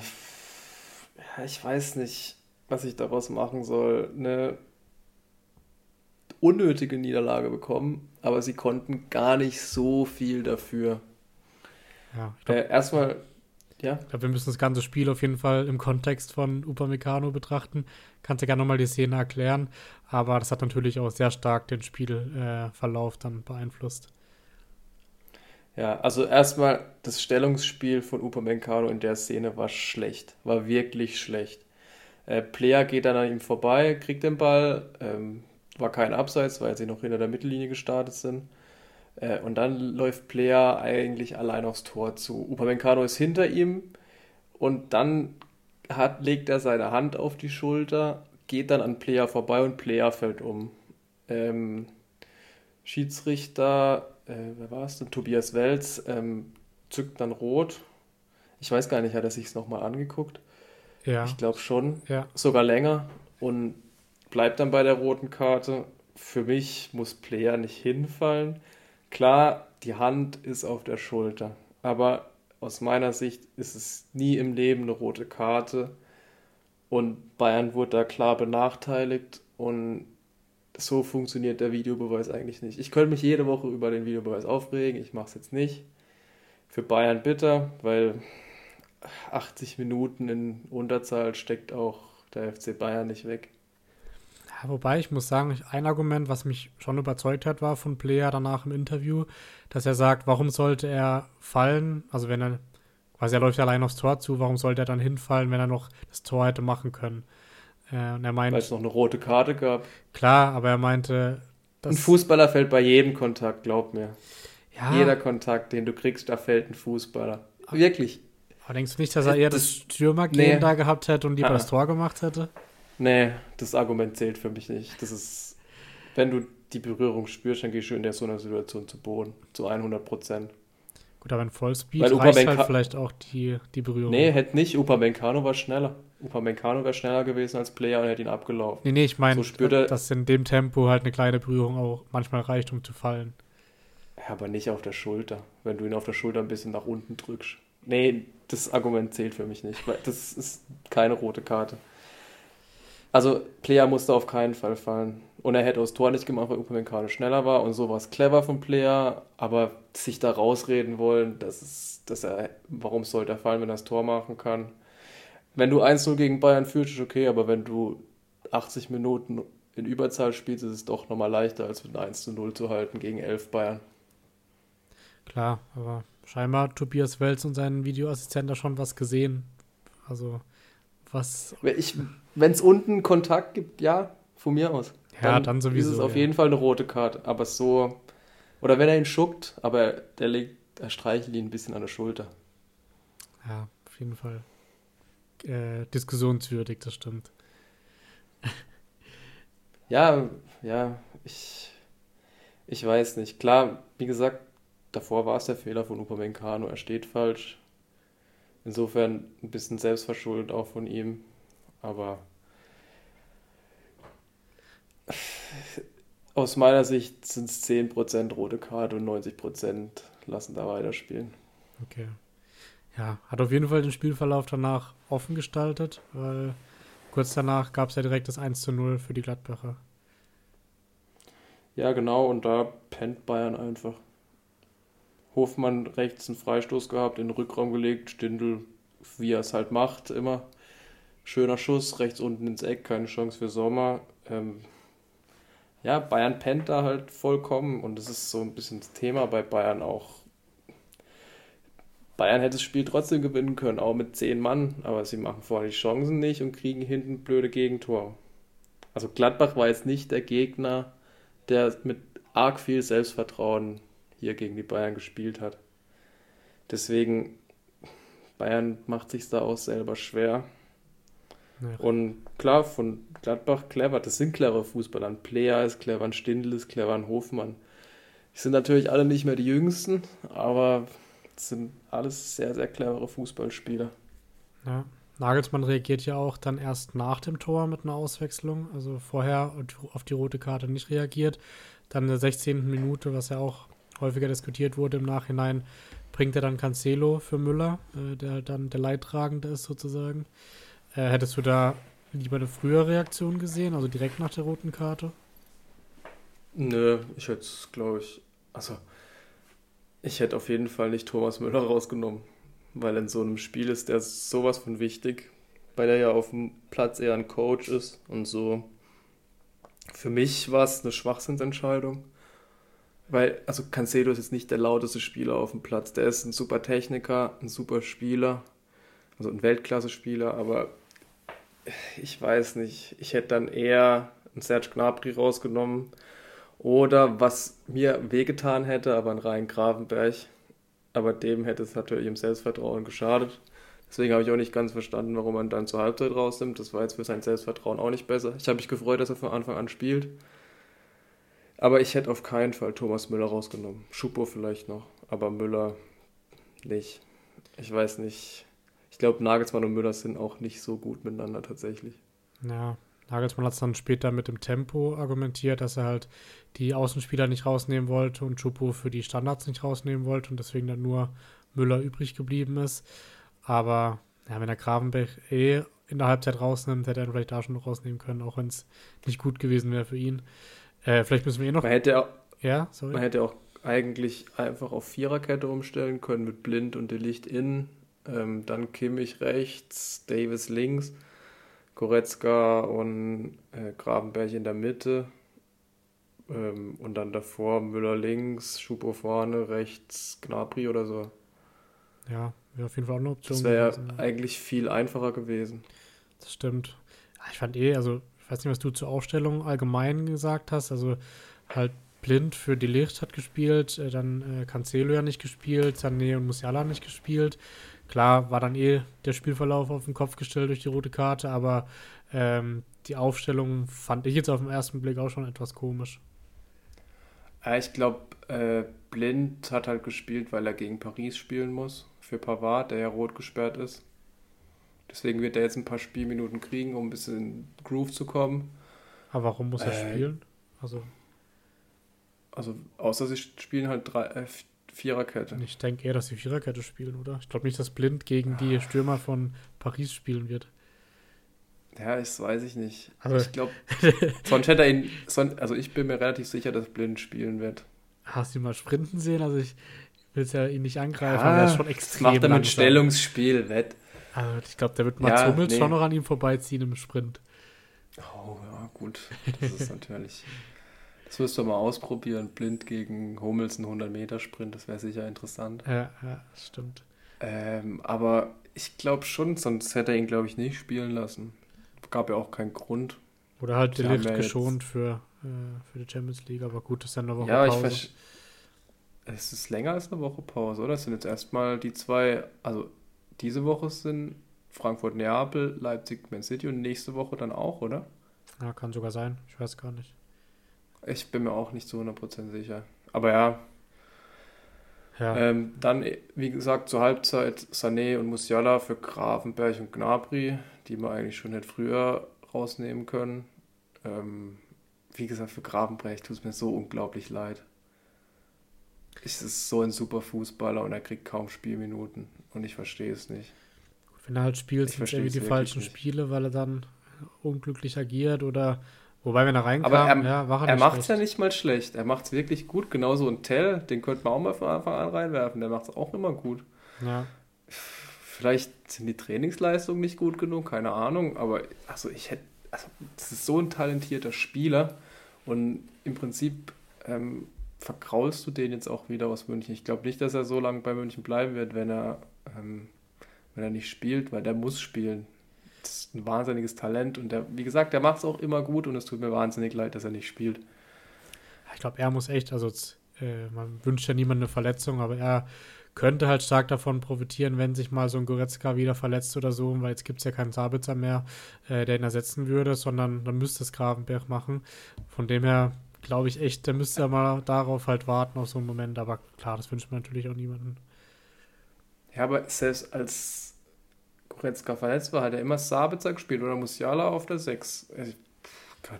ja, ich weiß nicht, was ich daraus machen soll, eine unnötige Niederlage bekommen, aber sie konnten gar nicht so viel dafür. Ja, ich glaub, äh, erstmal, ja. Ich glaube, wir müssen das ganze Spiel auf jeden Fall im Kontext von Upamecano betrachten. Kannst du gerne nochmal die Szene erklären, aber das hat natürlich auch sehr stark den Spielverlauf äh, dann beeinflusst. Ja, also erstmal das Stellungsspiel von Upamecano in der Szene war schlecht, war wirklich schlecht. Äh, Player geht dann an ihm vorbei, kriegt den Ball, ähm, war kein Abseits, weil sie noch hinter der Mittellinie gestartet sind. Äh, und dann läuft Player eigentlich allein aufs Tor zu. Upamecano ist hinter ihm und dann hat, legt er seine Hand auf die Schulter, geht dann an Player vorbei und Player fällt um. Ähm, Schiedsrichter, äh, wer war es denn? Tobias Welz, ähm, zückt dann rot. Ich weiß gar nicht, hat er sich es nochmal angeguckt? Ja. Ich glaube schon. Ja. Sogar länger. Und bleibt dann bei der roten Karte. für mich muss Player nicht hinfallen. Klar, die Hand ist auf der Schulter, aber aus meiner Sicht ist es nie im Leben eine rote Karte. Und Bayern wurde da klar benachteiligt und so funktioniert der Videobeweis eigentlich nicht. Ich könnte mich jede Woche über den Videobeweis aufregen, ich mache es jetzt nicht. Für Bayern bitter, weil 80 Minuten in Unterzahl steckt auch der FC Bayern nicht weg. Wobei ich muss sagen, ein Argument, was mich schon überzeugt hat, war von Player danach im Interview, dass er sagt, warum sollte er fallen? Also wenn er quasi er läuft allein aufs Tor zu, warum sollte er dann hinfallen, wenn er noch das Tor hätte machen können? Äh, und er meint, Weil es noch eine rote Karte gab. Klar, aber er meinte, ein Fußballer fällt bei jedem Kontakt, glaub mir. Ja. Jeder Kontakt, den du kriegst, da fällt ein Fußballer. Wirklich. Aber denkst du nicht, dass er eher das, das Stürmergehen nee. da gehabt hätte und lieber ah. das Tor gemacht hätte? Nee, das Argument zählt für mich nicht. Das ist, wenn du die Berührung spürst, dann gehst du in der so einer Situation zu Boden, zu 100 Prozent. Gut, aber in Vollspeed Weil reicht halt vielleicht auch die, die Berührung. Nee, hätte nicht. Upamenkano war schneller. Upamenkano wäre schneller gewesen als Player und hätte ihn abgelaufen. Nee, nee, ich meine, so dass in dem Tempo halt eine kleine Berührung auch manchmal reicht, um zu fallen. Ja, aber nicht auf der Schulter. Wenn du ihn auf der Schulter ein bisschen nach unten drückst. Nee, das Argument zählt für mich nicht. Weil das ist keine rote Karte. Also, Player musste auf keinen Fall fallen. Und er hätte das Tor nicht gemacht, weil Upamecano schneller war und so war es clever vom Player, aber sich da rausreden wollen, dass, es, dass er, warum sollte er fallen, wenn er das Tor machen kann? Wenn du 1-0 gegen Bayern führst, ist okay, aber wenn du 80 Minuten in Überzahl spielst, ist es doch nochmal leichter, als mit 1 0 zu halten gegen 11 Bayern. Klar, aber scheinbar hat Tobias Welz und sein Videoassistent da schon was gesehen. Also, was. Wenn es unten Kontakt gibt, ja, von mir aus. Ja, dann, sowieso. Ist es auf ja. jeden Fall eine rote Karte. Aber so. Oder wenn er ihn schuckt, aber der legt, er streichelt ihn ein bisschen an der Schulter. Ja, auf jeden Fall äh, diskussionswürdig, das stimmt. ja, ja, ich, ich weiß nicht. Klar, wie gesagt, davor war es der Fehler von Upamenkano, er steht falsch. Insofern ein bisschen selbstverschuldet auch von ihm, aber aus meiner Sicht sind es 10% rote Karte und 90% lassen da weiterspielen. Okay. Ja, hat auf jeden Fall den Spielverlauf danach offen gestaltet, weil kurz danach gab es ja direkt das 1 zu 0 für die Gladbacher. Ja, genau, und da pennt Bayern einfach. Hofmann rechts einen Freistoß gehabt, in den Rückraum gelegt, Stindl, wie er es halt macht, immer. Schöner Schuss, rechts unten ins Eck, keine Chance für Sommer. Ähm, ja, Bayern pennt da halt vollkommen und das ist so ein bisschen das Thema bei Bayern auch Bayern hätte das Spiel trotzdem gewinnen können, auch mit zehn Mann, aber sie machen vorher die Chancen nicht und kriegen hinten blöde Gegentor. Also Gladbach war jetzt nicht der Gegner, der mit arg viel Selbstvertrauen hier gegen die Bayern gespielt hat. Deswegen, Bayern macht sich da auch selber schwer. Ja. Und klar, von Gladbach clever, das sind clevere Fußballer. Ein Player ist clever, ein Stindl ist clever, ein Hofmann. Die sind natürlich alle nicht mehr die Jüngsten, aber das sind alles sehr, sehr clevere Fußballspieler. Ja. Nagelsmann reagiert ja auch dann erst nach dem Tor mit einer Auswechslung. Also vorher auf die rote Karte nicht reagiert. Dann in der 16. Minute, was ja auch häufiger diskutiert wurde im Nachhinein, bringt er dann Cancelo für Müller, äh, der dann der Leidtragende ist sozusagen. Äh, hättest du da lieber eine frühere Reaktion gesehen, also direkt nach der roten Karte? Nö, ich hätte es, glaube ich, also ich hätte auf jeden Fall nicht Thomas Müller rausgenommen, weil in so einem Spiel ist der sowas von wichtig, weil er ja auf dem Platz eher ein Coach ist und so. Für mich war es eine Schwachsinnsentscheidung, weil, also Cancelo ist jetzt nicht der lauteste Spieler auf dem Platz. Der ist ein super Techniker, ein super Spieler, also ein Weltklasse-Spieler, aber ich weiß nicht, ich hätte dann eher einen Serge Gnabry rausgenommen oder was mir wehgetan hätte, aber ein Rhein Gravenberg. Aber dem hätte es natürlich im Selbstvertrauen geschadet. Deswegen habe ich auch nicht ganz verstanden, warum man dann zur Halbzeit rausnimmt. Das war jetzt für sein Selbstvertrauen auch nicht besser. Ich habe mich gefreut, dass er von Anfang an spielt. Aber ich hätte auf keinen Fall Thomas Müller rausgenommen. Schupo vielleicht noch, aber Müller nicht. Ich weiß nicht. Ich glaube, Nagelsmann und Müller sind auch nicht so gut miteinander tatsächlich. Ja, Nagelsmann hat es dann später mit dem Tempo argumentiert, dass er halt die Außenspieler nicht rausnehmen wollte und Chupo für die Standards nicht rausnehmen wollte und deswegen dann nur Müller übrig geblieben ist. Aber ja, wenn er Gravenberg eh in der Halbzeit rausnimmt, hätte er ihn vielleicht da schon noch rausnehmen können, auch wenn es nicht gut gewesen wäre für ihn. Äh, vielleicht müssen wir eh noch. Man hätte, auch, ja, sorry. man hätte auch eigentlich einfach auf Viererkette umstellen können mit Blind und Delicht innen. Ähm, dann Kimmich rechts, Davis links, Goretzka und äh, Gravenberg in der Mitte. Ähm, und dann davor Müller links, Schupo vorne, rechts Gnabry oder so. Ja, wäre auf jeden Fall auch eine Option. Das wäre ja eigentlich viel einfacher gewesen. Das stimmt. Ich fand eh, also, ich weiß nicht, was du zur Aufstellung allgemein gesagt hast. Also, halt blind für Delicht hat gespielt, äh, dann äh, Cancelo ja nicht gespielt, Sané und Musiala nicht gespielt. Klar, war dann eh der Spielverlauf auf den Kopf gestellt durch die rote Karte, aber ähm, die Aufstellung fand ich jetzt auf den ersten Blick auch schon etwas komisch. Ich glaube, äh, Blind hat halt gespielt, weil er gegen Paris spielen muss, für Pavard, der ja rot gesperrt ist. Deswegen wird er jetzt ein paar Spielminuten kriegen, um ein bisschen in Groove zu kommen. Aber warum muss er äh, spielen? Also, also außer sie spielen halt drei, äh, Viererkette. Ich denke eher, dass sie Viererkette spielen, oder? Ich glaube nicht, dass Blind gegen die Stürmer von Paris spielen wird. Ja, das weiß ich nicht. Also, ich glaube, sonst hätte er ihn, also ich bin mir relativ sicher, dass Blind spielen wird. Hast du ihn mal sprinten sehen? Also ich will es ja ihn nicht angreifen, ja, aber er ist schon extrem macht er mit Stellungsspiel, wett. Also ich glaube, der wird Mats ja, Hummels nee. schon noch an ihm vorbeiziehen im Sprint. Oh ja, gut. Das ist natürlich... Das wirst du mal ausprobieren, blind gegen Hummels einen 100-Meter-Sprint, das wäre sicher interessant. Ja, ja, stimmt. Ähm, aber ich glaube schon, sonst hätte er ihn, glaube ich, nicht spielen lassen. Gab ja auch keinen Grund. Oder halt den Licht ja geschont für, äh, für die Champions League, aber gut, das ist ja eine Woche ja, Pause. Ja, ich es ist länger als eine Woche Pause, oder? Es sind jetzt erstmal die zwei, also diese Woche sind Frankfurt-Neapel, Leipzig-Man City und nächste Woche dann auch, oder? Ja, kann sogar sein. Ich weiß gar nicht. Ich bin mir auch nicht zu 100% sicher. Aber ja. ja. Ähm, dann, wie gesagt, zur Halbzeit Sané und Musiala für Grafenberg und Gnabry, die man eigentlich schon nicht früher rausnehmen können. Ähm, wie gesagt, für Gravenberg tut es mir so unglaublich leid. Es ist so ein super Fußballer und er kriegt kaum Spielminuten und ich verstehe es nicht. Wenn er halt spielt, sind irgendwie die falschen nicht. Spiele, weil er dann unglücklich agiert oder Wobei, wenn er reinkam, Aber er, ja, war er, er macht es ja nicht mal schlecht. Er macht es wirklich gut. Genauso ein Tell, den könnte man auch mal von Anfang an reinwerfen. Der macht es auch immer gut. Ja. Vielleicht sind die Trainingsleistungen nicht gut genug, keine Ahnung. Aber also ich hätte, also das ist so ein talentierter Spieler. Und im Prinzip ähm, verkraulst du den jetzt auch wieder aus München. Ich glaube nicht, dass er so lange bei München bleiben wird, wenn er, ähm, wenn er nicht spielt, weil der muss spielen ein wahnsinniges Talent und der, wie gesagt, der macht es auch immer gut und es tut mir wahnsinnig leid, dass er nicht spielt. Ich glaube, er muss echt, also äh, man wünscht ja niemandem eine Verletzung, aber er könnte halt stark davon profitieren, wenn sich mal so ein Goretzka wieder verletzt oder so, weil jetzt gibt es ja keinen Sabitzer mehr, äh, der ihn ersetzen würde, sondern dann müsste es Gravenberg machen. Von dem her glaube ich echt, der müsste ja mal darauf halt warten, auf so einen Moment, aber klar, das wünscht man natürlich auch niemandem. Ja, aber selbst als Goretzka verletzt war, hat er immer Sabitzer gespielt oder Musiala auf der 6. Also,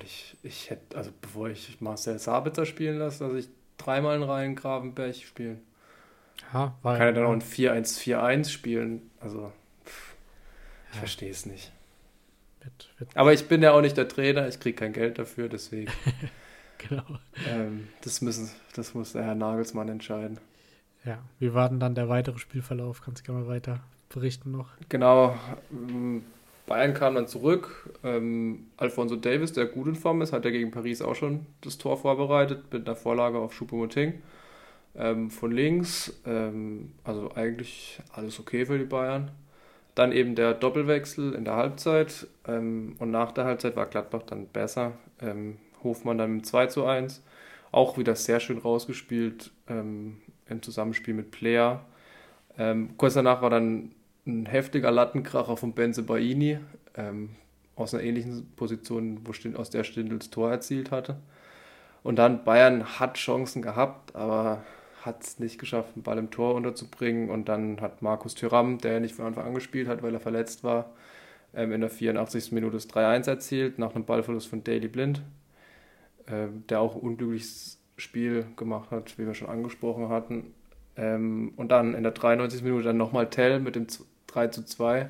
ich, ich hätte, also bevor ich Marcel Sabitzer spielen lasse, dass ich dreimal in Reihen Gravenberg spielen. Weil, Kann er dann auch ein 4-1-4-1 spielen? Also, pff, ich ja. verstehe es nicht. Wird, wird Aber ich bin ja auch nicht der Trainer, ich kriege kein Geld dafür, deswegen. genau. Ähm, das, müssen, das muss der Herr Nagelsmann entscheiden. Ja, wie war denn dann der weitere Spielverlauf? Kannst du gerne mal weiter berichten noch. Genau. Ähm, Bayern kam dann zurück. Ähm, Alfonso Davis, der gut in Form ist, hat ja gegen Paris auch schon das Tor vorbereitet mit einer Vorlage auf Choupo-Moting. Ähm, von links, ähm, also eigentlich alles okay für die Bayern. Dann eben der Doppelwechsel in der Halbzeit ähm, und nach der Halbzeit war Gladbach dann besser. Ähm, Hofmann dann mit 2 zu 1. Auch wieder sehr schön rausgespielt ähm, im Zusammenspiel mit Player. Kurz danach war dann ein heftiger Lattenkracher von Benze Baini ähm, aus einer ähnlichen Position, wo Stind, aus der Stindl das Tor erzielt hatte. Und dann Bayern hat Chancen gehabt, aber hat es nicht geschafft, den Ball im Tor unterzubringen. Und dann hat Markus Thüram, der nicht von Anfang an gespielt hat, weil er verletzt war, ähm, in der 84. Minute das 3-1 erzielt, nach einem Ballverlust von Daily Blind, ähm, der auch ein unglückliches Spiel gemacht hat, wie wir schon angesprochen hatten. Ähm, und dann in der 93. Minute dann nochmal Tell mit dem 3 zu 2.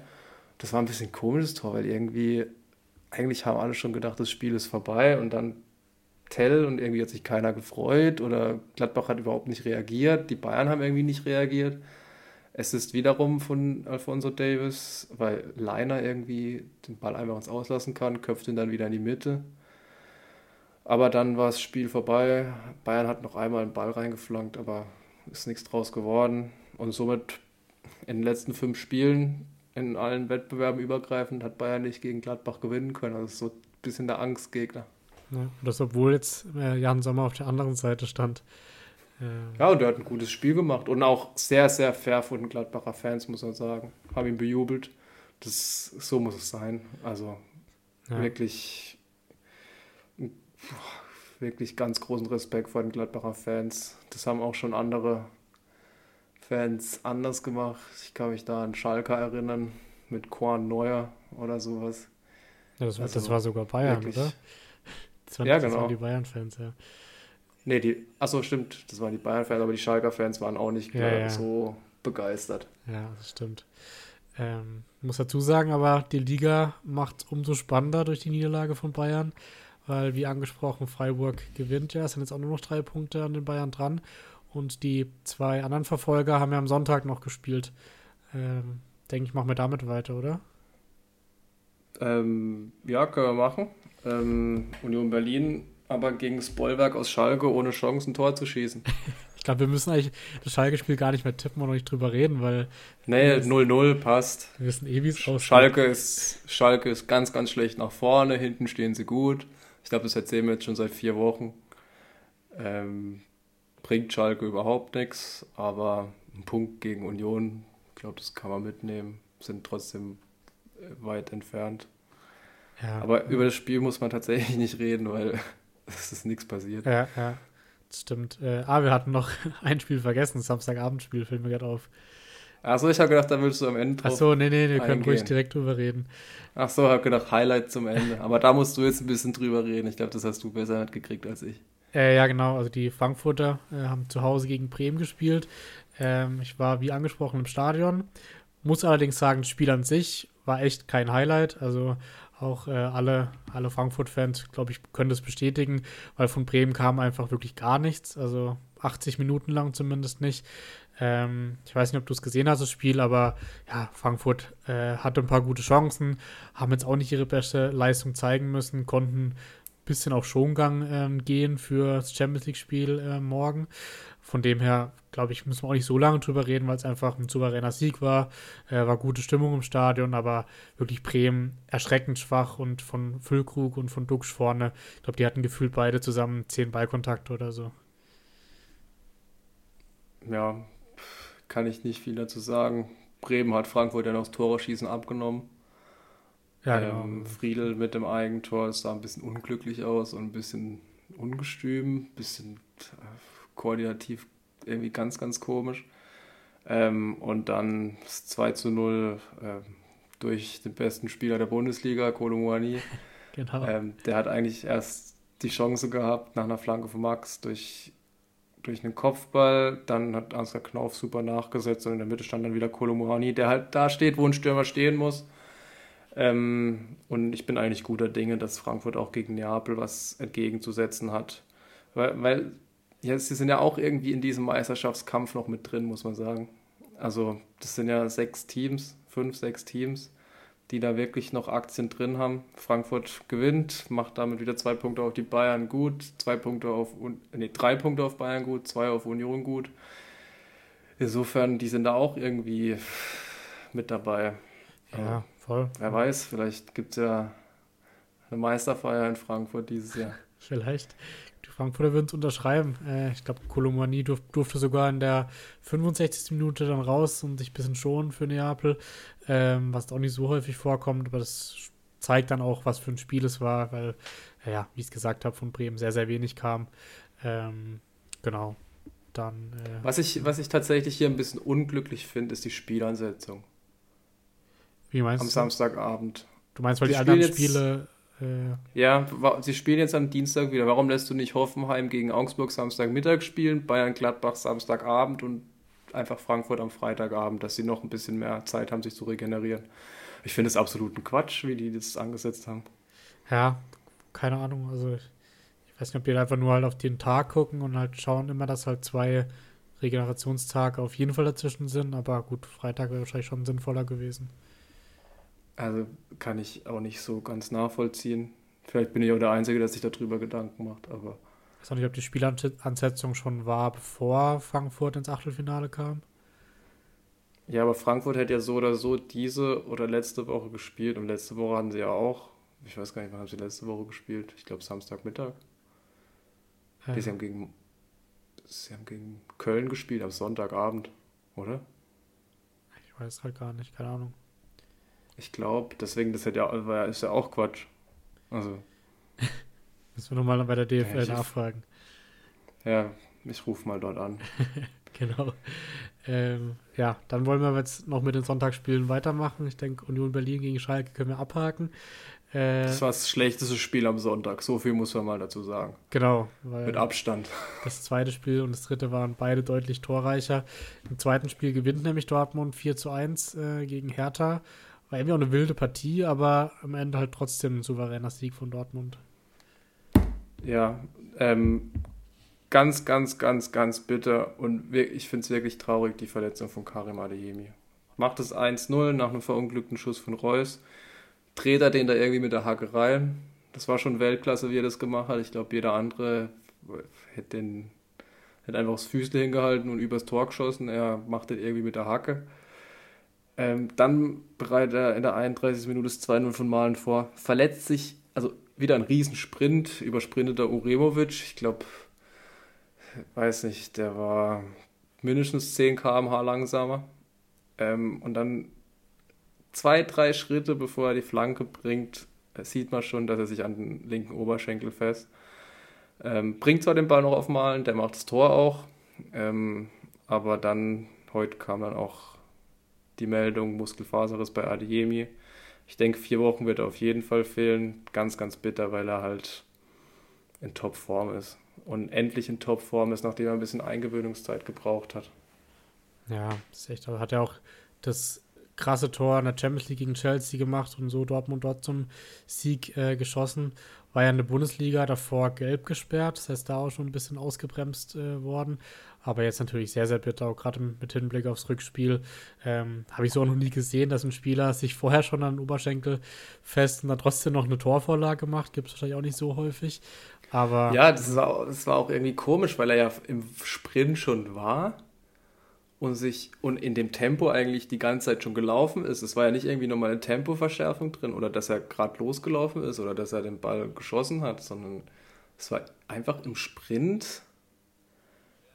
Das war ein bisschen komisches Tor, weil irgendwie, eigentlich haben alle schon gedacht, das Spiel ist vorbei und dann Tell und irgendwie hat sich keiner gefreut oder Gladbach hat überhaupt nicht reagiert, die Bayern haben irgendwie nicht reagiert. Es ist wiederum von Alfonso Davis, weil Leiner irgendwie den Ball einfach ins Auslassen kann, köpft ihn dann wieder in die Mitte. Aber dann war das Spiel vorbei. Bayern hat noch einmal einen Ball reingeflankt, aber ist nichts draus geworden. Und somit in den letzten fünf Spielen, in allen Wettbewerben übergreifend, hat Bayern nicht gegen Gladbach gewinnen können. Also so ein bisschen der Angstgegner. Ja, das obwohl jetzt äh, Jan Sommer auf der anderen Seite stand. Äh, ja, und er hat ein gutes Spiel gemacht und auch sehr, sehr fair von den Gladbacher Fans, muss man sagen. Haben ihn bejubelt. Das, so muss es sein. Also ja. wirklich, wirklich ganz großen Respekt vor den Gladbacher Fans. Das haben auch schon andere Fans anders gemacht. Ich kann mich da an Schalke erinnern mit Quan Neuer oder sowas. Ja, das, war, also das war sogar Bayern, wirklich, oder? Das waren, ja, genau. Das waren die Bayern-Fans, ja. Nee, die, achso, stimmt, das waren die Bayern-Fans, aber die Schalker-Fans waren auch nicht ja, ja. so begeistert. Ja, das stimmt. Ähm, muss dazu sagen, aber die Liga macht umso spannender durch die Niederlage von Bayern, weil, wie angesprochen, Freiburg gewinnt ja. Es sind jetzt auch nur noch drei Punkte an den Bayern dran. Und die zwei anderen Verfolger haben ja am Sonntag noch gespielt. Ähm, denke ich, machen wir damit weiter, oder? Ähm, ja, können wir machen. Ähm, Union Berlin aber gegen Spoilberg aus Schalke ohne Chance ein Tor zu schießen. ich glaube, wir müssen eigentlich das Schalke-Spiel gar nicht mehr tippen und noch nicht drüber reden, weil. Nee, 0-0 passt. Wir wissen eh, wie es aussieht. Schalke ist, Schalke ist ganz, ganz schlecht nach vorne, hinten stehen sie gut. Ich glaube, das erzählen wir jetzt schon seit vier Wochen. Ähm, bringt Schalke überhaupt nichts, aber ein Punkt gegen Union, ich glaube, das kann man mitnehmen, sind trotzdem äh, weit entfernt. Ja. Aber über das Spiel muss man tatsächlich nicht reden, weil es ist nichts passiert. Ja, ja. Das stimmt. Äh, ah, wir hatten noch ein Spiel vergessen, Samstagabendspiel, fällt mir gerade auf. Achso, ich habe gedacht, da würdest du am Ende drauf Achso, nee, nee, wir können ruhig direkt drüber reden. Achso, habe gedacht, Highlight zum Ende. Aber da musst du jetzt ein bisschen drüber reden. Ich glaube, das hast du besser mitgekriegt als ich. Äh, ja, genau. Also die Frankfurter äh, haben zu Hause gegen Bremen gespielt. Ähm, ich war, wie angesprochen, im Stadion. Muss allerdings sagen, das Spiel an sich war echt kein Highlight. Also auch äh, alle, alle Frankfurt-Fans, glaube ich, können das bestätigen, weil von Bremen kam einfach wirklich gar nichts. Also 80 Minuten lang zumindest nicht. Ähm, ich weiß nicht, ob du es gesehen hast, das Spiel, aber ja, Frankfurt äh, hatte ein paar gute Chancen, haben jetzt auch nicht ihre beste Leistung zeigen müssen, konnten bisschen auf Schongang ähm, gehen für das Champions League-Spiel äh, morgen. Von dem her, glaube ich, müssen wir auch nicht so lange drüber reden, weil es einfach ein souveräner Sieg war. Äh, war gute Stimmung im Stadion, aber wirklich Bremen erschreckend schwach und von Füllkrug und von Duxch vorne. Ich glaube, die hatten gefühlt beide zusammen zehn Ballkontakte oder so. Ja, kann ich nicht viel dazu sagen. Bremen hat Frankfurt ja noch das Tore-Schießen abgenommen. Ja, genau. Ähm, Friedel mit dem Eigentor, es sah ein bisschen unglücklich aus und ein bisschen ungestüm, ein bisschen äh, koordinativ irgendwie ganz, ganz komisch. Ähm, und dann 2 zu 0 äh, durch den besten Spieler der Bundesliga, Kolomouani. genau. Ähm, der hat eigentlich erst die Chance gehabt, nach einer Flanke von Max durch, durch einen Kopfball. Dann hat Ansgar Knauf super nachgesetzt und in der Mitte stand dann wieder Kolomouani, der halt da steht, wo ein Stürmer stehen muss. Ähm, und ich bin eigentlich guter Dinge, dass Frankfurt auch gegen Neapel was entgegenzusetzen hat. Weil, weil ja, sie sind ja auch irgendwie in diesem Meisterschaftskampf noch mit drin, muss man sagen. Also, das sind ja sechs Teams, fünf, sechs Teams, die da wirklich noch Aktien drin haben. Frankfurt gewinnt, macht damit wieder zwei Punkte auf die Bayern gut, zwei Punkte auf, nee, drei Punkte auf Bayern gut, zwei auf Union gut. Insofern, die sind da auch irgendwie mit dabei. Ja, voll. Wer weiß, vielleicht gibt es ja eine Meisterfeier in Frankfurt dieses Jahr. Vielleicht. Frankfurter würden es unterschreiben. Äh, ich glaube, Kolomani durf, durfte sogar in der 65. Minute dann raus und sich ein bisschen schonen für Neapel, ähm, was auch nicht so häufig vorkommt, aber das zeigt dann auch, was für ein Spiel es war, weil, ja, wie ich es gesagt habe, von Bremen sehr, sehr wenig kam. Ähm, genau. Dann, äh, was, ich, was ich tatsächlich hier ein bisschen unglücklich finde, ist die Spielansetzung. Wie meinst Am du? Samstagabend. Du meinst, weil die, die anderen jetzt, Spiele. Äh, ja, sie spielen jetzt am Dienstag wieder. Warum lässt du nicht Hoffenheim gegen Augsburg Samstagmittag spielen, Bayern Gladbach Samstagabend und einfach Frankfurt am Freitagabend, dass sie noch ein bisschen mehr Zeit haben, sich zu regenerieren? Ich finde es absolut ein Quatsch, wie die das angesetzt haben. Ja, keine Ahnung. Also, ich, ich weiß nicht, ob die einfach nur halt auf den Tag gucken und halt schauen immer, dass halt zwei Regenerationstage auf jeden Fall dazwischen sind. Aber gut, Freitag wäre wahrscheinlich schon sinnvoller gewesen. Also kann ich auch nicht so ganz nachvollziehen. Vielleicht bin ich auch der Einzige, der sich darüber Gedanken macht, aber. Ich weiß auch nicht, ob die Spielansetzung schon war, bevor Frankfurt ins Achtelfinale kam. Ja, aber Frankfurt hätte ja so oder so diese oder letzte Woche gespielt und letzte Woche hatten sie ja auch, ich weiß gar nicht, wann haben sie letzte Woche gespielt? Ich glaube Samstagmittag. Ja. Sie, haben gegen, sie haben gegen Köln gespielt am Sonntagabend, oder? Ich weiß halt gar nicht, keine Ahnung. Ich glaube, deswegen, das ja, ist ja auch Quatsch. Also. Müssen wir nochmal bei der DFL ja, nachfragen. Ja, ich rufe mal dort an. genau. Ähm, ja, dann wollen wir jetzt noch mit den Sonntagsspielen weitermachen. Ich denke, Union Berlin gegen Schalke können wir abhaken. Äh, das war das schlechteste Spiel am Sonntag. So viel muss man mal dazu sagen. Genau. mit Abstand. Das zweite Spiel und das dritte waren beide deutlich torreicher. Im zweiten Spiel gewinnt nämlich Dortmund 4 zu 1 äh, gegen Hertha. War irgendwie auch eine wilde Partie, aber am Ende halt trotzdem ein souveräner Sieg von Dortmund. Ja, ähm, ganz, ganz, ganz, ganz bitter und ich finde es wirklich traurig, die Verletzung von Karim Adeyemi. Macht es 1-0 nach einem verunglückten Schuss von Reus, dreht er den da irgendwie mit der Hacke rein. Das war schon Weltklasse, wie er das gemacht hat. Ich glaube, jeder andere hätte den hätte einfach das Füßle hingehalten und übers Tor geschossen. Er macht das irgendwie mit der Hacke. Ähm, dann bereitet er in der 31. Minute das 2-0 von Malen vor. Verletzt sich, also wieder ein Riesensprint, übersprintet der Uremovic. Ich glaube, weiß nicht, der war mindestens 10 km/h langsamer. Ähm, und dann zwei, drei Schritte, bevor er die Flanke bringt, sieht man schon, dass er sich an den linken Oberschenkel fest. Ähm, bringt zwar den Ball noch auf Malen, der macht das Tor auch, ähm, aber dann, heute kam dann auch die Meldung, Muskelfaserriss bei Adiemi. Ich denke, vier Wochen wird er auf jeden Fall fehlen. Ganz, ganz bitter, weil er halt in Topform ist. Und endlich in Topform ist, nachdem er ein bisschen Eingewöhnungszeit gebraucht hat. Ja, ist echt. Hat er auch das krasse Tor in der Champions League gegen Chelsea gemacht und so Dortmund dort zum Sieg äh, geschossen. War ja in der Bundesliga davor gelb gesperrt, das heißt da auch schon ein bisschen ausgebremst äh, worden. Aber jetzt natürlich sehr, sehr bitter, auch gerade mit Hinblick aufs Rückspiel. Ähm, Habe ich so auch noch nie gesehen, dass ein Spieler sich vorher schon an den Oberschenkel fest und dann trotzdem noch eine Torvorlage macht. Gibt es wahrscheinlich auch nicht so häufig. Aber. Ja, das war, das war auch irgendwie komisch, weil er ja im Sprint schon war und sich und in dem Tempo eigentlich die ganze Zeit schon gelaufen ist. Es war ja nicht irgendwie nochmal eine Tempoverschärfung drin oder dass er gerade losgelaufen ist oder dass er den Ball geschossen hat, sondern es war einfach im Sprint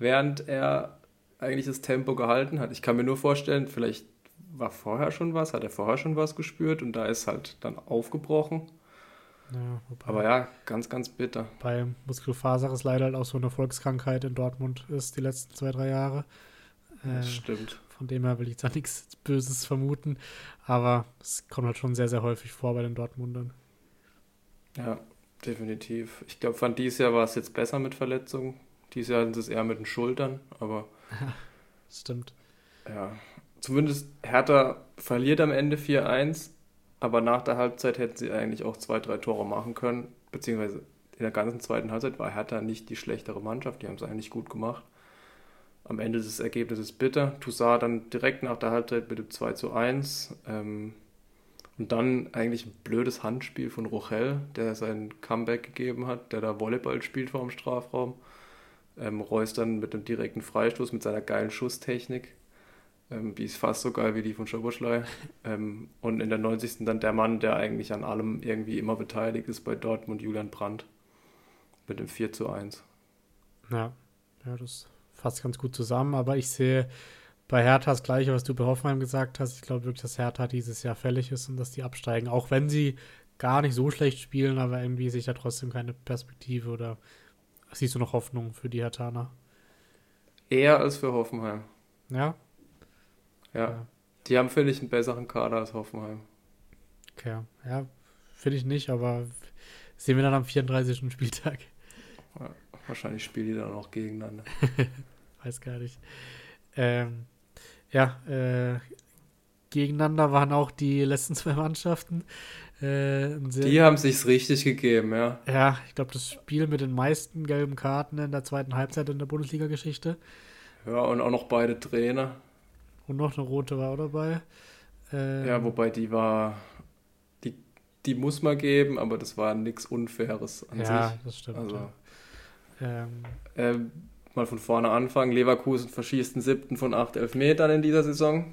während er eigentlich das Tempo gehalten hat. Ich kann mir nur vorstellen, vielleicht war vorher schon was, hat er vorher schon was gespürt und da ist halt dann aufgebrochen. Ja, Aber ja, ganz, ganz bitter. Bei Muskelfaser ist leider halt auch so eine Volkskrankheit in Dortmund ist die letzten zwei, drei Jahre. Äh, das stimmt. Von dem her will ich da nichts Böses vermuten. Aber es kommt halt schon sehr, sehr häufig vor bei den Dortmundern. Ja, definitiv. Ich glaube, von dieses Jahr war es jetzt besser mit Verletzungen. Dieses Jahr sind es eher mit den Schultern, aber. Stimmt. Ja. Zumindest Hertha verliert am Ende 4-1, aber nach der Halbzeit hätten sie eigentlich auch zwei, drei Tore machen können. Beziehungsweise in der ganzen zweiten Halbzeit war Hertha nicht die schlechtere Mannschaft, die haben es eigentlich gut gemacht. Am Ende des Ergebnisses bitter. Toussaint dann direkt nach der Halbzeit mit dem 2 zu 1. Ähm, und dann eigentlich ein blödes Handspiel von Rochel, der sein Comeback gegeben hat, der da Volleyball spielt vor dem Strafraum. Ähm, Reus dann mit einem direkten Freistoß mit seiner geilen Schusstechnik. Ähm, die ist fast so geil wie die von Schoboschlei. ähm, und in der 90. dann der Mann, der eigentlich an allem irgendwie immer beteiligt ist bei Dortmund, Julian Brandt. Mit dem 4 zu 1. Ja, ja das fasst ganz gut zusammen. Aber ich sehe bei Hertha das Gleiche, was du bei Hoffenheim gesagt hast. Ich glaube wirklich, dass Hertha dieses Jahr fällig ist und dass die absteigen. Auch wenn sie gar nicht so schlecht spielen, aber irgendwie sich da trotzdem keine Perspektive oder Siehst du noch Hoffnung für die Hertaner? Eher als für Hoffenheim. Ja? Ja. ja. Die haben, finde ich, einen besseren Kader als Hoffenheim. Okay, ja, finde ich nicht, aber sehen wir dann am 34. Spieltag. Ja, wahrscheinlich spielen die dann auch gegeneinander. Weiß gar nicht. Ähm, ja, äh, gegeneinander waren auch die letzten zwei Mannschaften. Äh, die haben sich's richtig gegeben, ja. Ja, ich glaube, das Spiel mit den meisten gelben Karten in der zweiten Halbzeit in der Bundesliga-Geschichte. Ja, und auch noch beide Trainer. Und noch eine rote war auch dabei. Ähm, ja, wobei die war, die, die muss man geben, aber das war nichts Unfaires an ja, sich. Ja, das stimmt. Also, ja. ähm, ähm, mal von vorne anfangen. Leverkusen verschießt den siebten von acht Elfmetern in dieser Saison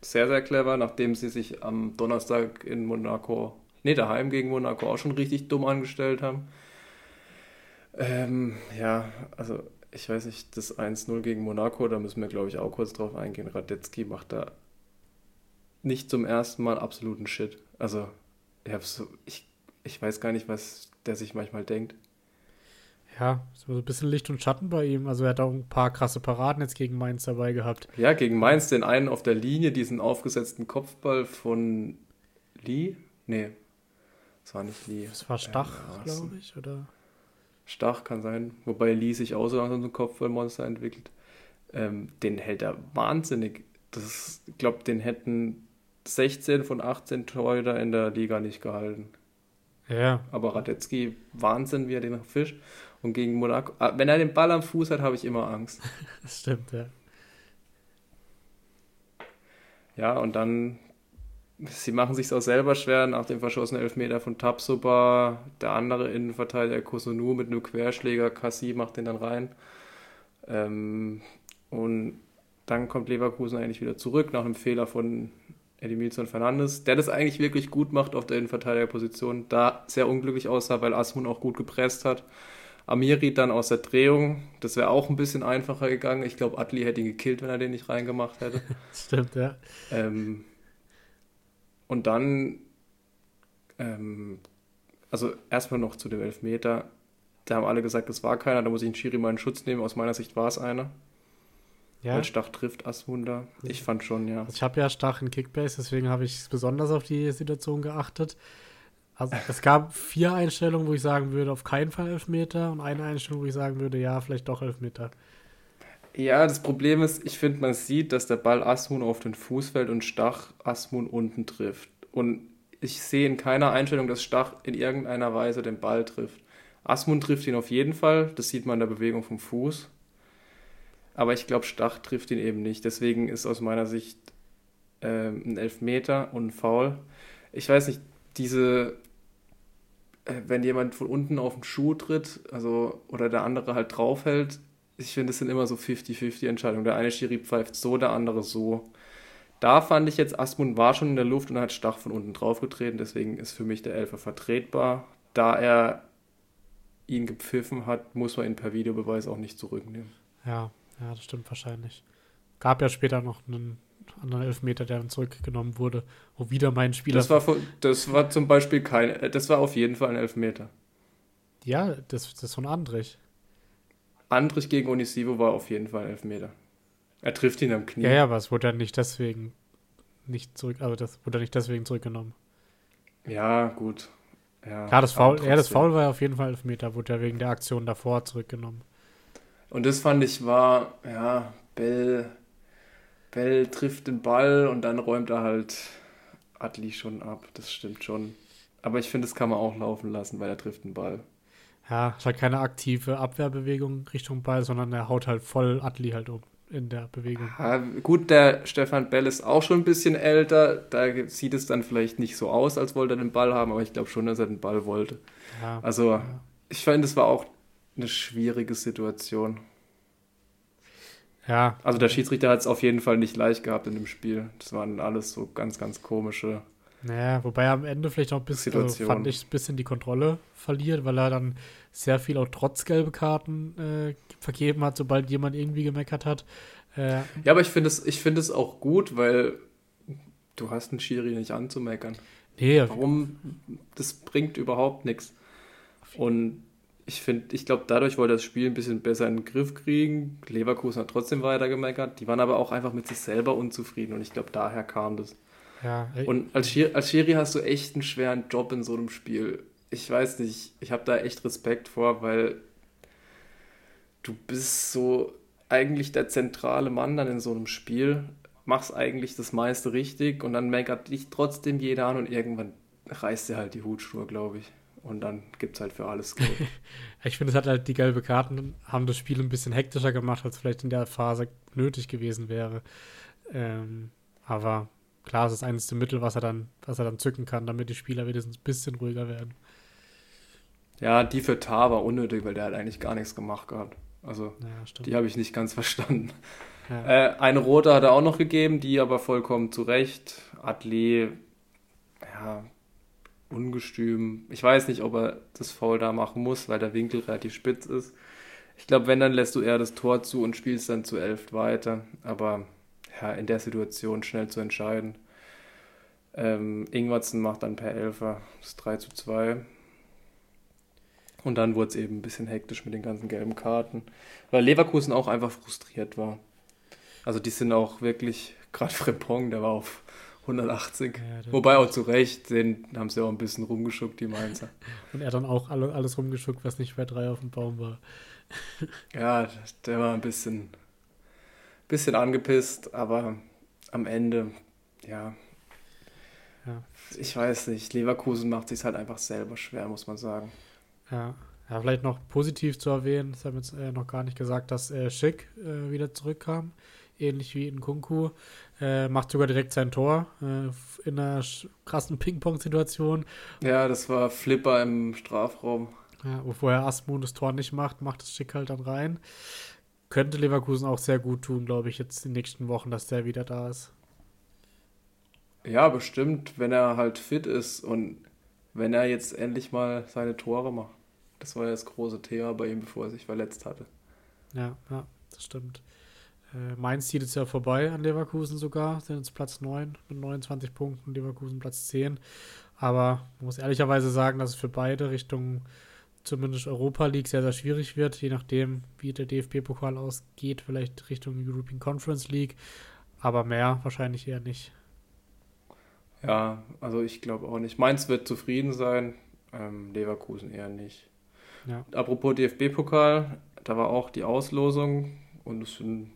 sehr, sehr clever, nachdem sie sich am Donnerstag in Monaco, nee, daheim gegen Monaco auch schon richtig dumm angestellt haben. Ähm, ja, also ich weiß nicht, das 1-0 gegen Monaco, da müssen wir, glaube ich, auch kurz drauf eingehen. Radetzky macht da nicht zum ersten Mal absoluten Shit. Also, ich, so, ich, ich weiß gar nicht, was der sich manchmal denkt ja, so ein bisschen Licht und Schatten bei ihm. Also er hat auch ein paar krasse Paraden jetzt gegen Mainz dabei gehabt. Ja, gegen Mainz den einen auf der Linie, diesen aufgesetzten Kopfball von Lee. Nee, das war nicht Lee. Das war Stach, glaube ich, oder? Stach kann sein, wobei Lee sich auch so langsam so ein Kopfballmonster entwickelt. Ähm, den hält er wahnsinnig. Das, ich glaube, den hätten 16 von 18 Torhüter in der Liga nicht gehalten. Ja. Aber Radetzky, Wahnsinn, wie er den fischt. Und gegen Monaco, ah, wenn er den Ball am Fuß hat, habe ich immer Angst. das stimmt, ja. Ja, und dann, sie machen sich auch selber schwer nach dem verschossenen Elfmeter von Tapsoba. Der andere Innenverteidiger Kosunu mit einem Querschläger, Kassi macht den dann rein. Ähm, und dann kommt Leverkusen eigentlich wieder zurück nach einem Fehler von Edimilson Fernandes, der das eigentlich wirklich gut macht auf der Innenverteidigerposition. Da sehr unglücklich aussah, weil Asmun auch gut gepresst hat. Amiri dann aus der Drehung. Das wäre auch ein bisschen einfacher gegangen. Ich glaube, Atli hätte ihn gekillt, wenn er den nicht reingemacht hätte. Stimmt, ja. Ähm, und dann, ähm, also erstmal noch zu dem Elfmeter. Da haben alle gesagt, es war keiner. Da muss ich den Schiri mal in Schutz nehmen. Aus meiner Sicht war es einer. Ja. Weil Stach trifft Asmunder. Ich fand schon, ja. Ich habe ja Stach in Kickbase, deswegen habe ich besonders auf die Situation geachtet. Also es gab vier Einstellungen, wo ich sagen würde, auf keinen Fall Elfmeter und eine Einstellung, wo ich sagen würde, ja, vielleicht doch Elfmeter. Ja, das Problem ist, ich finde, man sieht, dass der Ball Asmun auf den Fuß fällt und Stach Asmun unten trifft. Und ich sehe in keiner Einstellung, dass Stach in irgendeiner Weise den Ball trifft. Asmun trifft ihn auf jeden Fall, das sieht man in der Bewegung vom Fuß. Aber ich glaube, Stach trifft ihn eben nicht. Deswegen ist aus meiner Sicht äh, ein Elfmeter und ein Foul. Ich weiß nicht, diese wenn jemand von unten auf den Schuh tritt, also oder der andere halt draufhält, ich finde, es sind immer so 50-50 Entscheidungen. Der eine Schiri pfeift so, der andere so. Da fand ich jetzt, Asmund war schon in der Luft und hat Stach von unten draufgetreten, deswegen ist für mich der Elfer vertretbar. Da er ihn gepfiffen hat, muss man ihn per Videobeweis auch nicht zurücknehmen. Ja, ja, das stimmt wahrscheinlich. Gab ja später noch einen anderen Elfmeter, der dann zurückgenommen wurde, wo wieder mein Spieler. Das war, das war zum Beispiel kein, äh, das war auf jeden Fall ein Elfmeter. Ja, das, das ist von Andrich. Andrich gegen Onisivo war auf jeden Fall ein Elfmeter. Er trifft ihn am Knie. Ja, ja, aber es wurde ja nicht deswegen nicht zurück, also das wurde nicht deswegen zurückgenommen. Ja, gut. Ja, ja das Foul, ja, das Foul war ja auf jeden Fall Elfmeter, wurde ja wegen der Aktion davor zurückgenommen. Und das fand ich war, ja, Bell Bell trifft den Ball und dann räumt er halt Adli schon ab. Das stimmt schon. Aber ich finde, das kann man auch laufen lassen, weil er trifft den Ball. Ja, es hat keine aktive Abwehrbewegung Richtung Ball, sondern er haut halt voll Adli halt um in der Bewegung. Ja, gut, der Stefan Bell ist auch schon ein bisschen älter. Da sieht es dann vielleicht nicht so aus, als wollte er den Ball haben, aber ich glaube schon, dass er den Ball wollte. Ja, also, ja. ich finde, es war auch eine schwierige Situation. Ja. Also der Schiedsrichter hat es auf jeden Fall nicht leicht gehabt in dem Spiel. Das waren alles so ganz, ganz komische. Naja, wobei er am Ende vielleicht auch ein bisschen, also fand ich, ein bisschen die Kontrolle verliert, weil er dann sehr viel auch trotz gelbe Karten äh, vergeben hat, sobald jemand irgendwie gemeckert hat. Äh, ja, aber ich finde es, find es auch gut, weil du hast einen Schiri nicht anzumeckern. Nee, Warum? Das bringt überhaupt nichts. Und ich finde, ich glaube, dadurch wollte das Spiel ein bisschen besser in den Griff kriegen. Leverkusen hat trotzdem weiter gemeckert. Die waren aber auch einfach mit sich selber unzufrieden und ich glaube, daher kam das. Ja. Und als, Schiri, als Schiri hast du echt einen schweren Job in so einem Spiel. Ich weiß nicht, ich habe da echt Respekt vor, weil du bist so eigentlich der zentrale Mann dann in so einem Spiel, machst eigentlich das meiste richtig und dann meckert dich trotzdem jeder an und irgendwann reißt dir halt die Hutschnur, glaube ich. Und dann gibt es halt für alles Geld. ich finde, es hat halt die gelbe Karten, haben das Spiel ein bisschen hektischer gemacht, als vielleicht in der Phase nötig gewesen wäre. Ähm, aber klar, es ist eines der Mittel, was er dann, was er dann zücken kann, damit die Spieler wenigstens ein bisschen ruhiger werden. Ja, die für Tar war unnötig, weil der hat eigentlich gar nichts gemacht gehabt. Also, Ja, die habe ich nicht ganz verstanden. Ja. Äh, eine rote hat er auch noch gegeben, die aber vollkommen zu Recht. Atlee, ja, ungestüm. Ich weiß nicht, ob er das Foul da machen muss, weil der Winkel relativ spitz ist. Ich glaube, wenn, dann lässt du eher das Tor zu und spielst dann zu elf weiter. Aber ja, in der Situation schnell zu entscheiden. Ähm, Ingwertsen macht dann per Elfer das 3 zu 2. Und dann wurde es eben ein bisschen hektisch mit den ganzen gelben Karten, weil Leverkusen auch einfach frustriert war. Also die sind auch wirklich, gerade Frempong, der war auf 180. Ja, Wobei auch zu Recht, den haben sie auch ein bisschen rumgeschuckt, die Mainzer. Und er dann auch alle, alles rumgeschuckt, was nicht bei drei auf dem Baum war. Ja, der war ein bisschen, bisschen angepisst, aber am Ende, ja, Ja. ich weiß nicht, Leverkusen macht sich halt einfach selber schwer, muss man sagen. Ja. ja, vielleicht noch positiv zu erwähnen, das haben wir jetzt äh, noch gar nicht gesagt, dass äh, Schick äh, wieder zurückkam, ähnlich wie in Kunku. Äh, macht sogar direkt sein Tor äh, in einer krassen Ping-Pong-Situation. Ja, das war Flipper im Strafraum. Ja, wo vorher Asmun das Tor nicht macht, macht das Schick halt dann rein. Könnte Leverkusen auch sehr gut tun, glaube ich, jetzt in den nächsten Wochen, dass der wieder da ist. Ja, bestimmt, wenn er halt fit ist und wenn er jetzt endlich mal seine Tore macht. Das war ja das große Thema bei ihm, bevor er sich verletzt hatte. Ja, ja, das stimmt. Äh, Mainz zieht jetzt ja vorbei an Leverkusen sogar, sind jetzt Platz 9 mit 29 Punkten, Leverkusen Platz 10. Aber man muss ehrlicherweise sagen, dass es für beide Richtungen zumindest Europa League sehr, sehr schwierig wird, je nachdem, wie der DFB-Pokal ausgeht, vielleicht Richtung European Conference League, aber mehr wahrscheinlich eher nicht. Ja, also ich glaube auch nicht. Mainz wird zufrieden sein, ähm, Leverkusen eher nicht. Ja. Apropos DFB-Pokal, da war auch die Auslosung und es sind,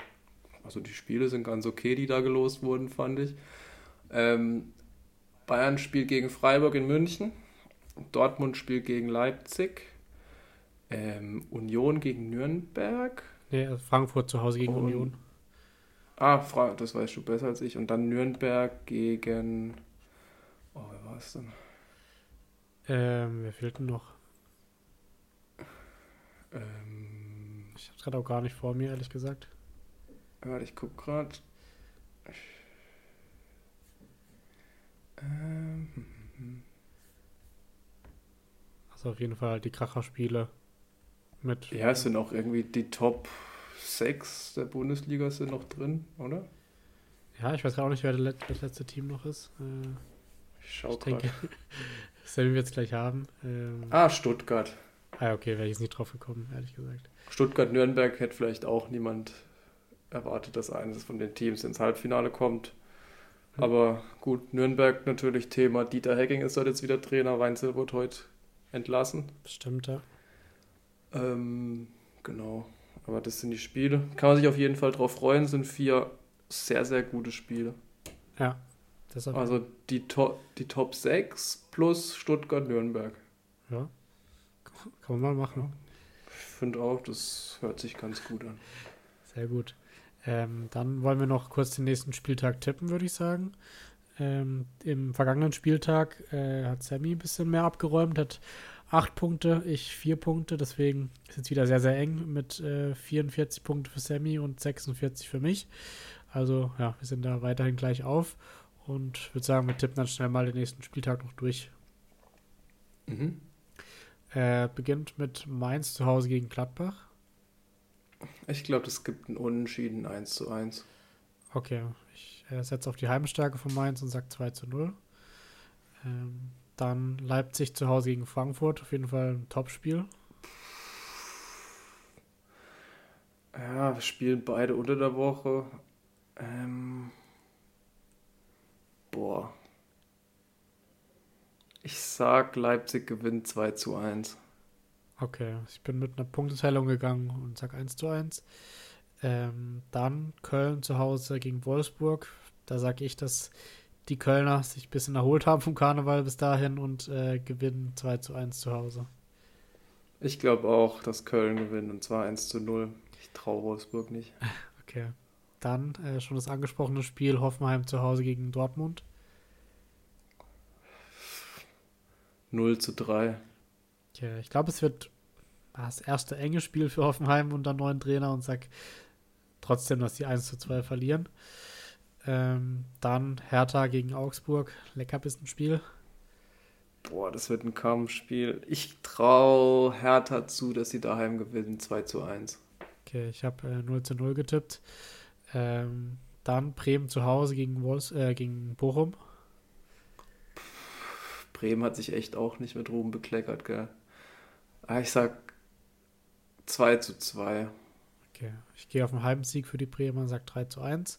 also die Spiele sind ganz okay, die da gelost wurden, fand ich. Ähm, Bayern spielt gegen Freiburg in München, Dortmund spielt gegen Leipzig, ähm, Union gegen Nürnberg. Nee, also Frankfurt zu Hause gegen Und- Union. Ah, Fra das weißt du besser als ich. Und dann Nürnberg gegen. Oh, wer war es denn? Ähm, wer fehlt denn noch? Ähm, Ich hab's gerade auch gar nicht vor mir, ehrlich gesagt. Warte, ich guck gerade. Ähm, hm, hm. Also auf jeden Fall halt die Kracherspiele mit. ja, es sind auch irgendwie die Top 6 der Bundesliga sind noch drin, oder? Ja, ich weiß gerade auch nicht, wer das letzte Team noch ist. Äh, Ich schau gerade. das werden wir jetzt gleich haben. Ähm, Ah, Stuttgart. ah, okay, wäre ich jetzt nicht drauf gekommen, ehrlich gesagt. Stuttgart-Nürnberg hätte vielleicht auch niemand erwartet, dass eines von den Teams ins Halbfinale kommt. Aber gut, Nürnberg natürlich Thema. Dieter Hecking ist dort jetzt wieder Trainer. Weinzel wird heute entlassen. Bestimmt, ja. Ähm, genau. Aber das sind die Spiele. Kann man sich auf jeden Fall drauf freuen. Sind vier sehr, sehr gute Spiele. Ja, Also die, to die Top 6 plus Stuttgart-Nürnberg. ja. Kann man mal machen. Ich finde auch, das hört sich ganz gut an. Sehr gut. Ähm, dann wollen wir noch kurz den nächsten Spieltag tippen, würde ich sagen. Ähm, Im vergangenen Spieltag äh, hat Sammy ein bisschen mehr abgeräumt, hat acht Punkte, ich vier Punkte, deswegen ist es jetzt wieder sehr, sehr eng mit äh, 44 Punkte für Sammy und 46 für mich. Also ja, wir sind da weiterhin gleich auf und würde sagen, wir tippen dann schnell mal den nächsten Spieltag noch durch. Mhm. Äh, beginnt mit Mainz zu Hause gegen Gladbach. Ich glaube, es gibt ein Unentschieden 1 zu 1. Okay, ich äh, setze auf die Heimstärke von Mainz und sage 2 zu 0. Ähm, dann Leipzig zu Hause gegen Frankfurt, auf jeden Fall ein Topspiel. Ja, wir spielen beide unter der Woche. Ähm, Boah. Ich sag, Leipzig gewinnt 2 zu 1. Okay, ich bin mit einer Punkteteilung gegangen und sag 1 zu 1. Ähm, dann Köln zu Hause gegen Wolfsburg. Da sage ich, dass die Kölner sich ein bisschen erholt haben vom Karneval bis dahin und äh, gewinnen 2 zu 1 zu Hause. Ich glaube auch, dass Köln gewinnt und zwar 1 zu 0. Ich traue Wolfsburg nicht. Okay. Dann äh, schon das angesprochene Spiel Hoffenheim zu Hause gegen Dortmund. 0 zu 3. Okay, ich glaube, es wird das erste enge Spiel für Hoffenheim unter neuen Trainer und sag trotzdem, dass sie 1 zu 2 verlieren. Ähm, dann Hertha gegen Augsburg. Leckerbissen-Spiel. Boah, das wird ein Kampfspiel. Ich traue Hertha zu, dass sie daheim gewinnen. 2 zu 1. Okay, ich habe äh, 0 zu 0 getippt. Ähm, dann Bremen zu Hause gegen, Wolfs äh, gegen Bochum. Bremen hat sich echt auch nicht mit Ruhm bekleckert, gell? Ah, ich sag 2 zu 2. Okay, ich gehe auf einen halben Sieg für die Bremer und sage 3 zu 1.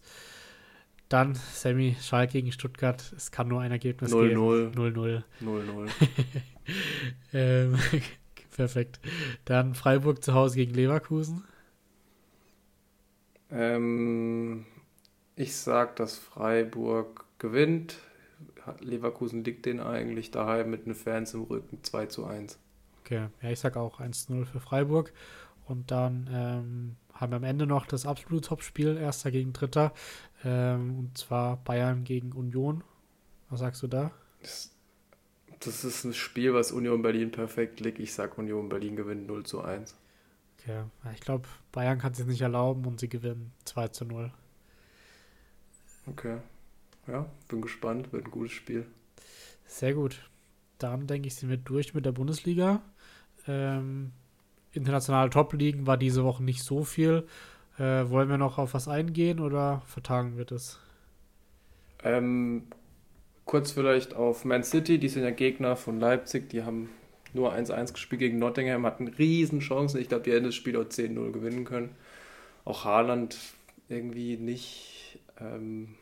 Dann Sammy Schalke gegen Stuttgart. Es kann nur ein Ergebnis 0 geben. 0 0-0. 0-0. ähm, perfekt. Dann Freiburg zu Hause gegen Leverkusen. Ähm, ich sag, dass Freiburg gewinnt. Leverkusen liegt den eigentlich daheim mit den Fans im Rücken 2 zu 1. Okay, ja, ich sag auch 1-0 für Freiburg. Und dann ähm, haben wir am Ende noch das absolute Topspiel, erster gegen dritter. Ähm, und zwar Bayern gegen Union. Was sagst du da? Das, das ist ein Spiel, was Union Berlin perfekt liegt. Ich sag, Union Berlin gewinnt 0 zu 1. Okay, ja, ich glaube, Bayern kann es sich nicht erlauben und sie gewinnen 2 zu 0. Okay. Ja, bin gespannt. Wird ein gutes Spiel. Sehr gut. Dann denke ich, sind wir durch mit der Bundesliga. Ähm, internationale Top-Ligen war diese Woche nicht so viel. Äh, wollen wir noch auf was eingehen oder vertagen wir das? Ähm, kurz vielleicht auf Man City, die sind ja Gegner von Leipzig, die haben nur 1-1 gespielt gegen Nottingham, hatten riesen Chancen. Ich glaube, die hätten das Spiel auch 10-0 gewinnen können. Auch Haaland irgendwie nicht, ähm,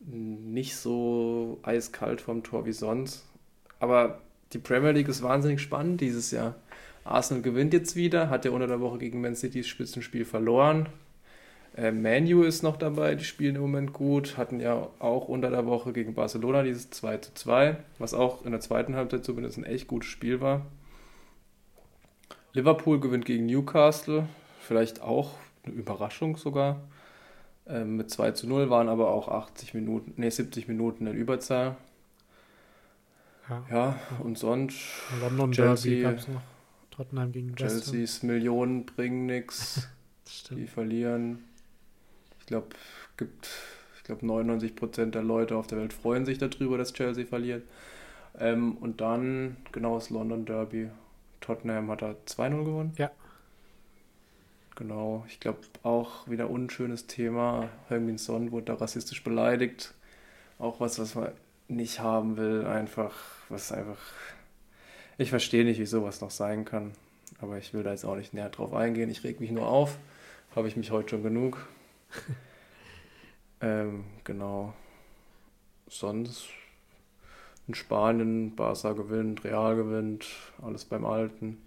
nicht so eiskalt vom Tor wie sonst. Aber die Premier League ist wahnsinnig spannend dieses Jahr. Arsenal gewinnt jetzt wieder, hat ja unter der Woche gegen Man City das Spitzenspiel verloren. Äh, Manu ist noch dabei, die spielen im Moment gut, hatten ja auch unter der Woche gegen Barcelona dieses 2 zu 2, was auch in der zweiten Halbzeit zumindest ein echt gutes Spiel war. Liverpool gewinnt gegen Newcastle, vielleicht auch eine Überraschung sogar. Ähm, mit 2 zu 0 waren aber auch 80 Minuten, nee, 70 Minuten in Überzahl. Ja, Ja, und sonst London Derby Chelsea, gab es noch. Tottenham gegen Ham. Chelseas Millionen bringen nichts. Die verlieren. Ich glaube, gibt, ich glaube 99% der Leute auf der Welt freuen sich darüber, dass Chelsea verliert. Ähm, und dann genau das London Derby. Tottenham hat da 2-0 gewonnen. Ja. Genau, ich glaube auch wieder unschönes Thema. Heung-Min Son wurde da rassistisch beleidigt. Auch was, was man nicht haben will, einfach, was einfach. Ich verstehe nicht, wie sowas noch sein kann. Aber ich will da jetzt auch nicht näher drauf eingehen. Ich reg mich nur auf. Habe ich mich heute schon genug. ähm, genau. Sonst in Spanien, Barca gewinnt, Real gewinnt, alles beim Alten.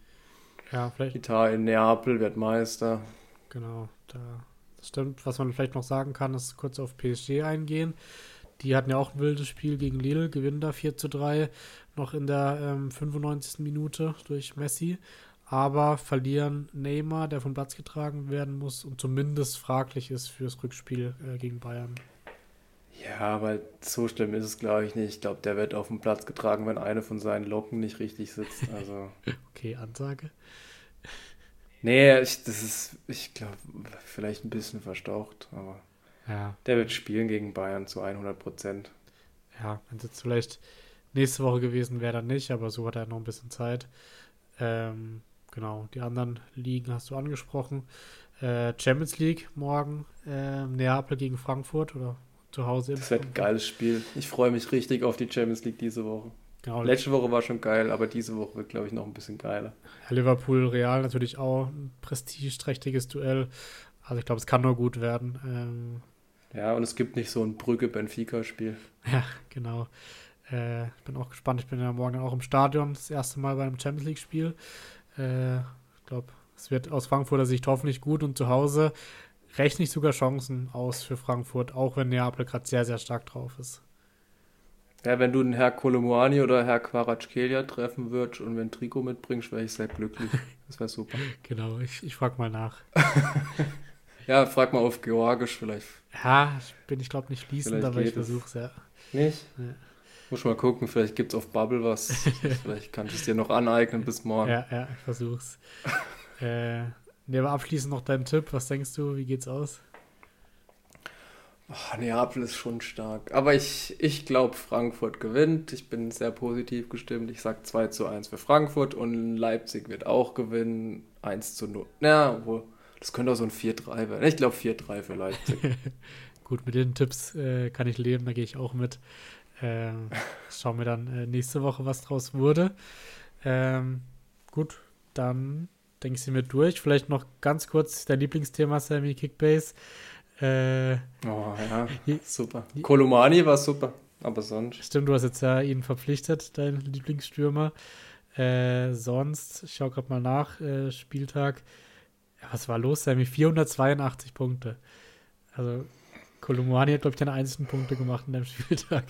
Ja, vielleicht, Italien, Neapel wird Meister. genau. Da, das stimmt. Was man vielleicht noch sagen kann, ist kurz auf PSG eingehen. Die hatten ja auch ein wildes Spiel gegen Lille, gewinnen da 4 zu 3, noch in der ähm, 95. Minute durch Messi. Aber verlieren Neymar, der vom Platz getragen werden muss und zumindest fraglich ist fürs Rückspiel äh, gegen Bayern. Ja, aber so schlimm ist es, glaube ich, nicht. Ich glaube, der wird auf den Platz getragen, wenn eine von seinen Locken nicht richtig sitzt. Also. Okay, Ansage. nee, ich, das ist, ich glaube, vielleicht ein bisschen verstaucht, aber Ja, der wird spielen gegen Bayern zu 100 Prozent. ja, wenn es jetzt vielleicht nächste Woche gewesen wäre, dann nicht, aber so hat er noch ein bisschen Zeit. Ähm, genau, die anderen Ligen hast du angesprochen. Äh, Champions League morgen, ähm, Neapel gegen Frankfurt oder zu Hause. Das wird ein geiles Spiel. Ich freue mich richtig auf die Champions League diese Woche. Genau, Letzte Woche war schon geil, aber diese Woche wird, glaube ich, noch ein bisschen geiler. Liverpool Real natürlich auch ein prestigeträchtiges Duell. Also ich glaube, es kann nur gut werden. Ähm, Ja, und es gibt nicht so ein Brügge-Benfica-Spiel. Ja, genau. Äh, ich bin auch gespannt. Ich bin ja morgen auch im Stadion, das erste Mal beim Champions League-Spiel. Äh, ich glaube, es wird aus Frankfurter Sicht hoffentlich gut und zu Hause rechne ich sogar Chancen aus für Frankfurt, auch wenn Neapel gerade sehr, sehr stark drauf ist. Ja, wenn du den Herr Kolomuani oder Herr Quarackelia treffen würdest und wenn Trikot mitbringst, wäre ich sehr glücklich. Das wäre super. genau, ich, ich frage mal nach. ja, frag mal auf Georgisch vielleicht. Ja, bin ich glaube nicht fließend, aber ich versuche es, ja. Nicht? Ja. Muss mal gucken, vielleicht gibt es auf Bubble was. vielleicht kannst du es dir noch aneignen bis morgen. Ja, ja, ich versuch's. äh, ne, aber abschließend noch dein Tipp. Was denkst du, wie geht's aus? Oh, Neapel ist schon stark. Aber ich, ich glaube, Frankfurt gewinnt. Ich bin sehr positiv gestimmt. Ich sage 2 zu 1 für Frankfurt und Leipzig wird auch gewinnen. 1 zu 0. Ja, obwohl, das könnte auch so ein 4-3 werden. Ich glaube 4-3 für Leipzig. Gut, mit den Tipps äh, kann ich leben, da gehe ich auch mit. Ähm, schauen wir dann äh, nächste Woche, was draus wurde. Ähm, gut, dann denke ich, sind wir durch. Vielleicht noch ganz kurz dein Lieblingsthema, Sammy Kickbase. Äh, oh ja, super. Kolomani war super, aber sonst. Stimmt, du hast jetzt ja ihn verpflichtet, dein Lieblingsstürmer. Äh, sonst, ich schaue gerade mal nach, äh, Spieltag. Ja, was war los, Sammy? 482 Punkte. Also, Kolomani hat, glaube ich, keine einzigen Punkte gemacht in deinem Spieltag.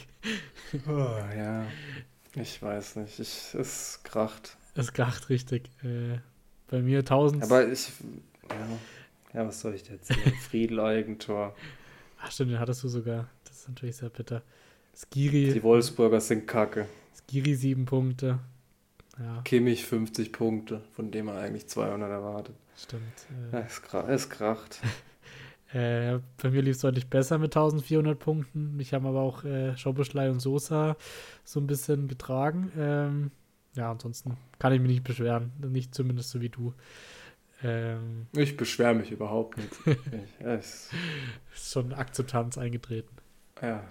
Oh, ja, ich weiß nicht. Ich, es kracht. Es kracht richtig. Äh, bei mir 1000. Aber ich. Ja. Ja, was soll ich erzählen? Friedel Eigentor. Ach stimmt, den hattest du sogar. Das ist natürlich sehr bitter. Skiri. Die Wolfsburger sind kacke. Skiri sieben Punkte. Ja. Kimmich 50 Punkte, von dem er eigentlich 200 erwartet. Stimmt. Äh, ja, es, krach, es kracht. äh, bei mir lief es deutlich besser mit 1400 Punkten. Mich haben aber auch äh, Schobeschlei und Sosa so ein bisschen getragen. Ähm, ja, ansonsten kann ich mich nicht beschweren. Nicht zumindest so wie du. Ähm, ich beschwere mich überhaupt nicht. ich, es ist schon Akzeptanz eingetreten. Ja,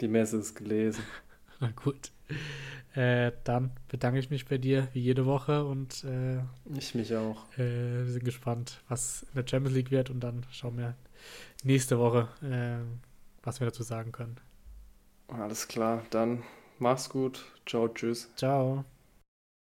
die Messe ist gelesen. Na gut. Äh, dann bedanke ich mich bei dir wie jede Woche und äh, ich mich auch. Äh, wir sind gespannt, was in der Champions League wird und dann schauen wir nächste Woche, äh, was wir dazu sagen können. Alles klar, dann mach's gut. Ciao, tschüss. Ciao.